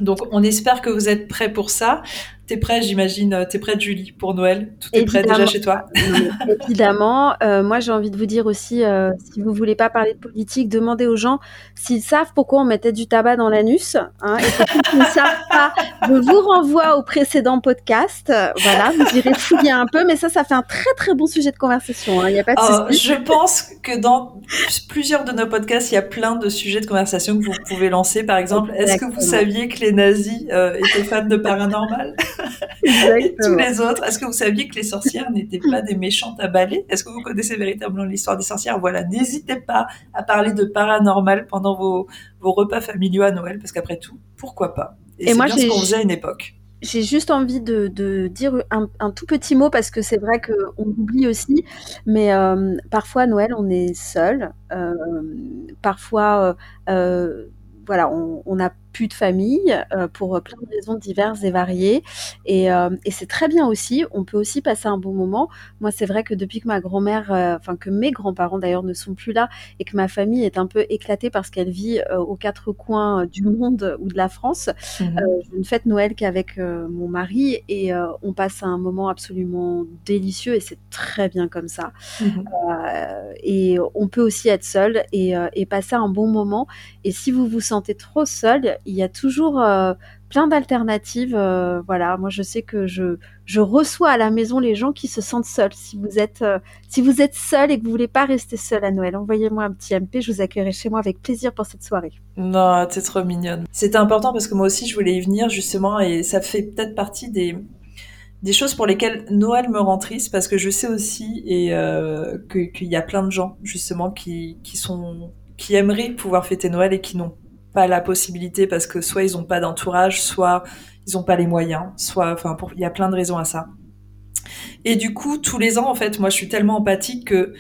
S2: Donc on espère que vous êtes prêts pour ça. T'es prêt, j'imagine, euh, t'es prête Julie pour Noël? Tout est prêt déjà chez toi?
S3: Évidemment. Euh, moi j'ai envie de vous dire aussi, euh, si vous voulez pas parler de politique, demandez aux gens s'ils savent pourquoi on mettait du tabac dans l'anus. Hein, et pour ne savent pas, je vous renvoie au précédent podcast. Voilà, vous irez fouiller un peu, mais ça, ça fait un très très bon sujet de conversation. Il hein, a pas de
S2: Je pense que dans plusieurs de nos podcasts, il y a plein de sujets de conversation que vous pouvez lancer. Par exemple, est-ce que vous saviez que les nazis étaient fans de paranormal? Tous les autres. Est-ce que vous saviez que les sorcières n'étaient pas des méchantes à balai Est-ce que vous connaissez véritablement l'histoire des sorcières? Voilà, n'hésitez pas à parler de paranormal pendant vos, vos repas familiaux à Noël, parce qu'après tout, pourquoi pas? Et, moi, bien ce qu'on faisait à une époque.
S3: J'ai juste envie de, de dire un, tout petit mot parce que c'est vrai qu'on oublie aussi, mais euh, parfois Noël on est seul, euh, parfois euh, voilà on, on a plus de famille euh, pour plein de raisons diverses et variées. Et, euh, et c'est très bien aussi. On peut aussi passer un bon moment. Moi, c'est vrai que depuis que ma grand-mère, euh, enfin que mes grands-parents d'ailleurs ne sont plus là et que ma famille est un peu éclatée parce qu'elle vit aux quatre coins du monde ou de la France, mmh je ne fête Noël qu'avec mon mari et on passe un moment absolument délicieux et c'est très bien comme ça. Mmh et on peut aussi être seul et, et passer un bon moment. Et si vous vous sentez trop seul, il y a toujours euh, plein d'alternatives. Euh, voilà, moi je sais que je, je reçois à la maison les gens qui se sentent seuls. Si vous êtes euh, si vous êtes seul et que vous voulez pas rester seul à Noël, envoyez-moi un petit MP, je vous accueillerai chez moi avec plaisir pour cette soirée.
S2: Non, t'es trop mignonne. C'était important parce que moi aussi je voulais y venir justement et ça fait peut-être partie des des choses pour lesquelles Noël me rend triste parce que je sais aussi et qu'il y a plein de gens justement qui, qui sont qui aimeraient pouvoir fêter Noël et qui n'ont pas la possibilité parce que soit ils n'ont pas d'entourage, soit ils n'ont pas les moyens, soit, enfin, il y a plein de raisons à ça. Et du coup, tous les ans, en fait, moi, je suis tellement empathique que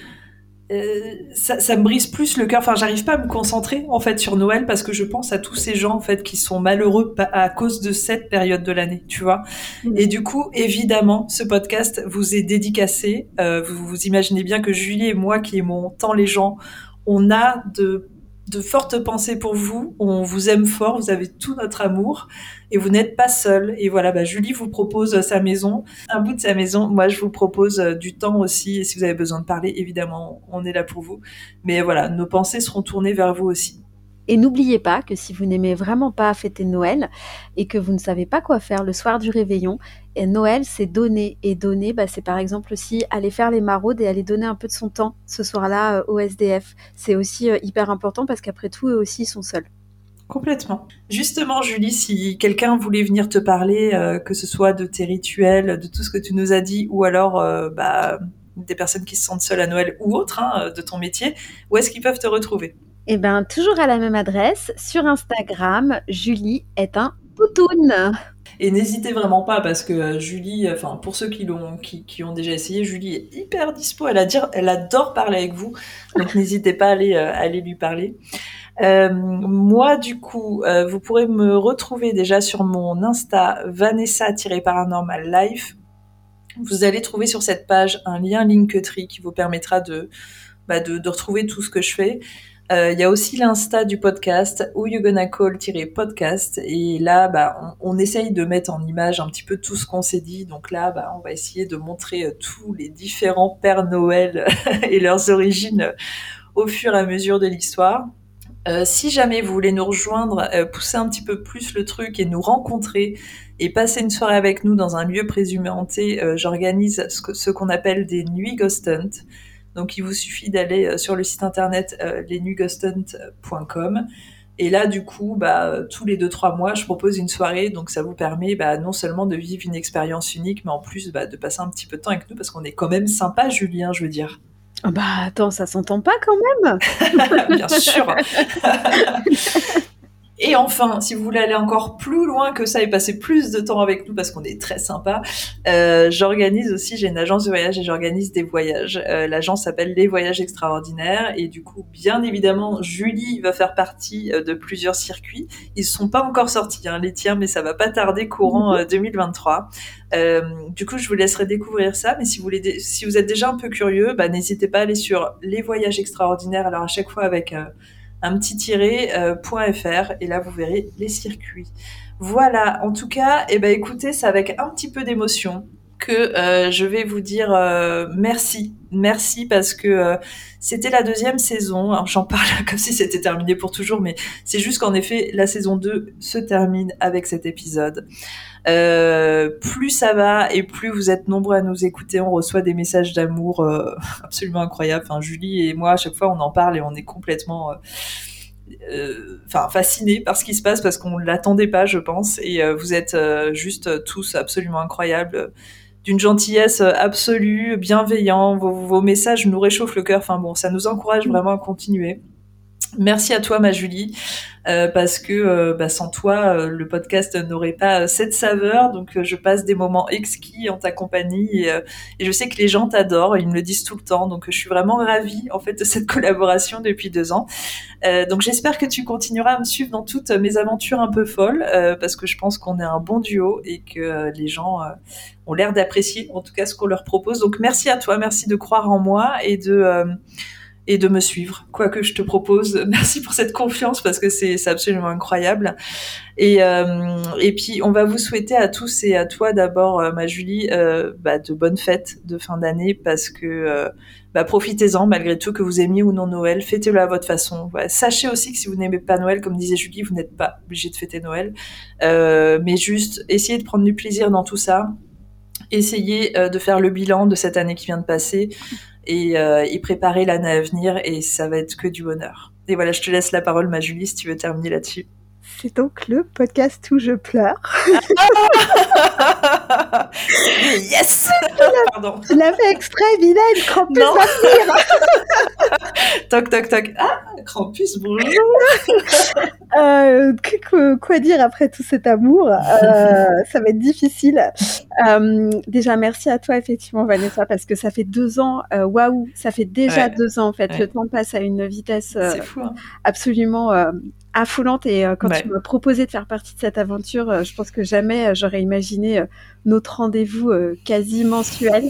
S2: euh, ça, ça, me brise plus le cœur. Enfin, j'arrive pas à me concentrer en fait sur Noël parce que je pense à tous ces gens en fait qui sont malheureux à cause de cette période de l'année, tu vois. Mmh. Et du coup, évidemment, ce podcast vous est dédicacé. Euh, vous, vous imaginez bien que Julie et moi, qui aimons tant les gens, on a de de fortes pensées pour vous. On vous aime fort, vous avez tout notre amour et vous n'êtes pas seul. Et voilà, bah, Julie vous propose sa maison, un bout de sa maison. Moi, je vous propose euh, du temps aussi. Et si vous avez besoin de parler, évidemment, on est là pour vous. Mais voilà, nos pensées seront tournées vers vous aussi.
S3: Et n'oubliez pas que si vous n'aimez vraiment pas fêter Noël et que vous ne savez pas quoi faire le soir du réveillon, et Noël, c'est donner. Et donner, bah, c'est par exemple aussi aller faire les maraudes et aller donner un peu de son temps ce soir-là euh, au SDF. C'est aussi euh, hyper important parce qu'après tout, eux aussi sont seuls.
S2: Complètement. Justement, Julie, si quelqu'un voulait venir te parler, euh, que ce soit de tes rituels, de tout ce que tu nous as dit, ou alors bah, des personnes qui se sentent seules à Noël ou autre, hein, de ton métier, où est-ce qu'ils peuvent te retrouver?
S3: Eh bien, toujours à la même adresse, sur Instagram, Julie est un poutoun.
S2: Et n'hésitez vraiment pas parce que euh, Julie, enfin pour ceux qui l'ont, qui, ont déjà essayé, Julie est hyper dispo. Elle, a dire, elle adore parler avec vous, donc n'hésitez pas à aller, euh, aller lui parler. Euh, moi, du coup, vous pourrez me retrouver déjà sur mon Insta Vanessa-Paranormal Life. Vous allez trouver sur cette page un lien Linktree qui vous permettra de, bah, de, de retrouver tout ce que je fais. Euh, il y a aussi l'insta du podcast, où you gonna call-podcast. Et là, bah, on, essaye de mettre en image un petit peu tout ce qu'on s'est dit. Donc là, bah, on va essayer de montrer euh, tous les différents Pères Noël et leurs origines euh, au fur et à mesure de l'histoire. si jamais vous voulez nous rejoindre, pousser un petit peu plus le truc et nous rencontrer et passer une soirée avec nous dans un lieu présumé hanté, j'organise ce, qu'on appelle des nuits ghost hunt. Donc il vous suffit d'aller euh, sur le site internet euh, lesnugustunt.com. Et là, du coup, bah, tous les deux trois mois, je propose une soirée, donc ça vous permet bah, non seulement de vivre une expérience unique, mais en plus bah, de passer un petit peu de temps avec nous, parce qu'on est quand même sympa, Julien, je veux dire.
S3: Ah bah attends, ça s'entend pas quand même
S2: Bien sûr Et enfin, si vous voulez aller encore plus loin que ça et passer plus de temps avec nous parce qu'on est très sympa, euh, j'organise aussi, j'ai une agence de voyage et j'organise des voyages. Euh, l'agence s'appelle Les Voyages Extraordinaires et du coup, bien évidemment, Julie va faire partie euh, de plusieurs circuits. Ils sont pas encore sortis, hein, les tiens, mais ça va pas tarder courant 2023. Mhm. du coup, je vous laisserai découvrir ça, mais si vous, voulez êtes déjà un peu curieux, bah, n'hésitez pas à aller sur Les Voyages Extraordinaires. Alors à chaque fois avec un petit tiret euh, et là vous verrez les circuits. Voilà, en tout cas, eh ben écoutez, c'est avec un petit peu d'émotion que euh, je vais vous dire euh, merci, merci parce que c'était la deuxième saison. J'en parle comme si c'était terminé pour toujours, mais c'est juste qu'en effet, la saison 2 se termine avec cet épisode. Euh, plus ça va et plus vous êtes nombreux à nous écouter, on reçoit des messages d'amour euh, absolument incroyables. Enfin, Julie et moi, à chaque fois, on en parle et on est complètement euh, enfin fascinés par ce qui se passe parce qu'on l'attendait pas, je pense. Et vous êtes juste tous absolument incroyables d'une gentillesse absolue, bienveillant. Vos, vos, messages nous réchauffent le cœur. Enfin bon, ça nous encourage vraiment à continuer. Merci à toi, ma Julie, euh, parce que euh, bah, sans toi, euh, le podcast n'aurait pas cette saveur. Donc, je passe des moments exquis en ta compagnie et, et je sais que les gens t'adorent. Ils me le disent tout le temps. Donc, je suis vraiment ravie en fait de cette collaboration depuis deux ans. donc, j'espère que tu continueras à me suivre dans toutes mes aventures un peu folles, parce que je pense qu'on est un bon duo et que les gens ont l'air d'apprécier, en tout cas, ce qu'on leur propose. Donc, merci à toi, merci de croire en moi et de et de me suivre, quoi que je te propose. Merci pour cette confiance parce que c'est absolument incroyable. Et, euh, et puis, on va vous souhaiter à tous et à toi d'abord, euh, ma Julie, euh, bah, de bonnes fêtes de fin d'année parce que euh, bah, profitez-en malgré tout, que vous aimiez ou non Noël, fêtez-le à votre façon. Sachez aussi que si vous n'aimez pas Noël, comme disait Julie, vous n'êtes pas obligé de fêter Noël, mais juste essayez de prendre du plaisir dans tout ça. Essayez de faire le bilan de cette année qui vient de passer et, euh, et préparer l'année à venir et ça va être que du bonheur. Et voilà, je te laisse la parole, ma Julie, si tu veux terminer là-dessus.
S3: C'est donc le podcast où je pleure.
S2: yes
S3: Pardon. Tu l'as fait exprès, vilaine, Krampus
S2: va toc, toc, toc. Ah, Krampus, bonjour
S3: euh, quoi dire après tout cet amour? Euh, Ça va être difficile. Euh, déjà, merci à toi, effectivement, Vanessa, parce que ça fait deux ans. Waouh, ça fait déjà deux ans, en fait. Le temps passe à une vitesse
S2: fou, hein.
S3: absolument affolante et euh, quand tu m'as proposé de faire partie de cette aventure, euh, je pense que jamais euh, j'aurais imaginé notre rendez-vous quasi mensuel,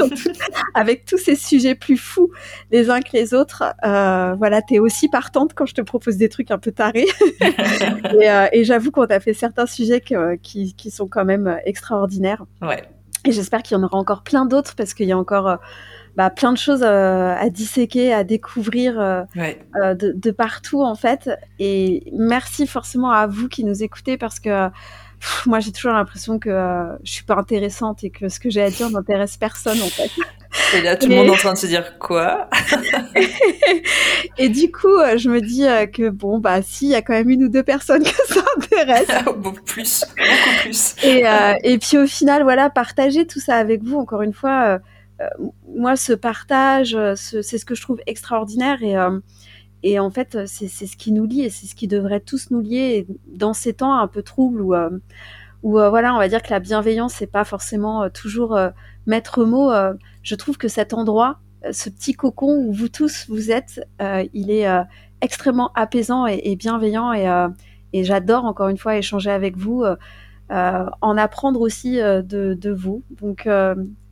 S3: avec tous ces sujets plus fous les uns que les autres. voilà, tu es aussi partante quand je te propose des trucs un peu tarés. et, j'avoue qu'on a fait certains sujets qui, qui, sont quand même extraordinaires.
S2: Ouais.
S3: Et j'espère qu'il y en aura encore plein d'autres parce qu'il y a encore bah, plein de choses euh, à disséquer, à découvrir euh, euh, de, partout en fait. Et merci forcément à vous qui nous écoutez parce que moi j'ai toujours l'impression que je suis pas intéressante et que ce que j'ai à dire n'intéresse personne en fait.
S2: Et là, tout le monde est en train de se dire quoi
S3: Et du coup, je me dis que bon, bah, si, il y a quand même une ou deux personnes que ça intéresse.
S2: beaucoup plus, beaucoup plus.
S3: Et, et puis au final, voilà, partager tout ça avec vous, encore une fois, moi, ce partage, c'est ce que je trouve extraordinaire et, euh, en fait, c'est ce qui nous lie et c'est ce qui devrait tous nous lier dans ces temps un peu troubles où, voilà, on va dire que la bienveillance, c'est pas forcément toujours maître mot. je trouve que cet endroit, ce petit cocon où vous tous vous êtes, il est extrêmement apaisant et, bienveillant et, et j'adore encore une fois échanger avec vous, en apprendre aussi de, de, vous. Donc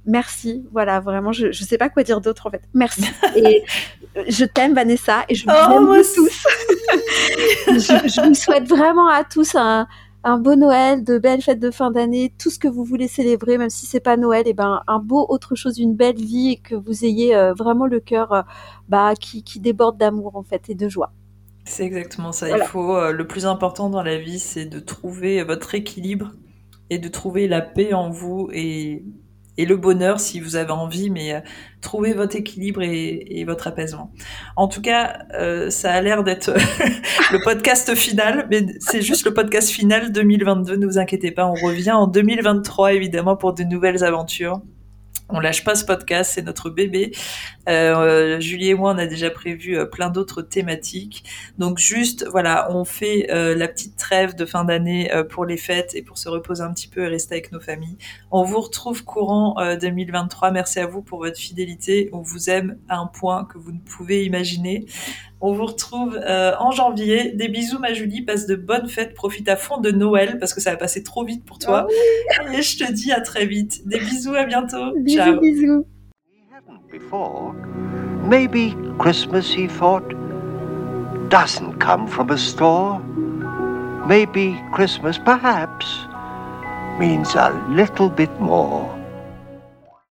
S3: merci. Voilà, vraiment, je ne sais pas quoi dire d'autre en fait. Merci. Et euh, je t'aime, Vanessa, et je vous oh, aime tous. je, vous souhaite vraiment à tous un, un, beau Noël, de belles fêtes de fin d'année, tout ce que vous voulez célébrer, même si c'est pas Noël, et ben un beau autre chose, une belle vie, et que vous ayez euh, vraiment le cœur euh, bah, qui, qui déborde d'amour en fait et de joie.
S2: C'est exactement ça. Il faut le plus important dans la vie, c'est de trouver votre équilibre et de trouver la paix en vous et et le bonheur si vous avez envie, mais euh, trouvez votre équilibre et, votre apaisement. En tout cas, euh, ça a l'air d'être le podcast final, mais c'est juste le podcast final 2022, ne vous inquiétez pas, on revient en 2023 évidemment pour de nouvelles aventures. On lâche pas ce podcast, c'est notre bébé. Euh, Julie et moi, on a déjà prévu euh, plein d'autres thématiques. Donc juste, voilà, on fait euh, la petite trêve de fin d'année euh, pour les fêtes et pour se reposer un petit peu et rester avec nos familles. On vous retrouve courant 2023. Merci à vous pour votre fidélité. On vous aime à un point que vous ne pouvez imaginer. On vous retrouve euh, en janvier. Des bisous, ma Julie. Passe de bonnes fêtes. Profite à fond de Noël parce que ça va passer trop vite pour toi. Ah Et je te dis à très vite. Des bisous, à bientôt.
S3: Bisous,
S2: Ciao.
S3: bisous.
S4: Before, maybe Christmas, he thought, doesn't come from a store. Maybe Christmas, perhaps, means a little bit more.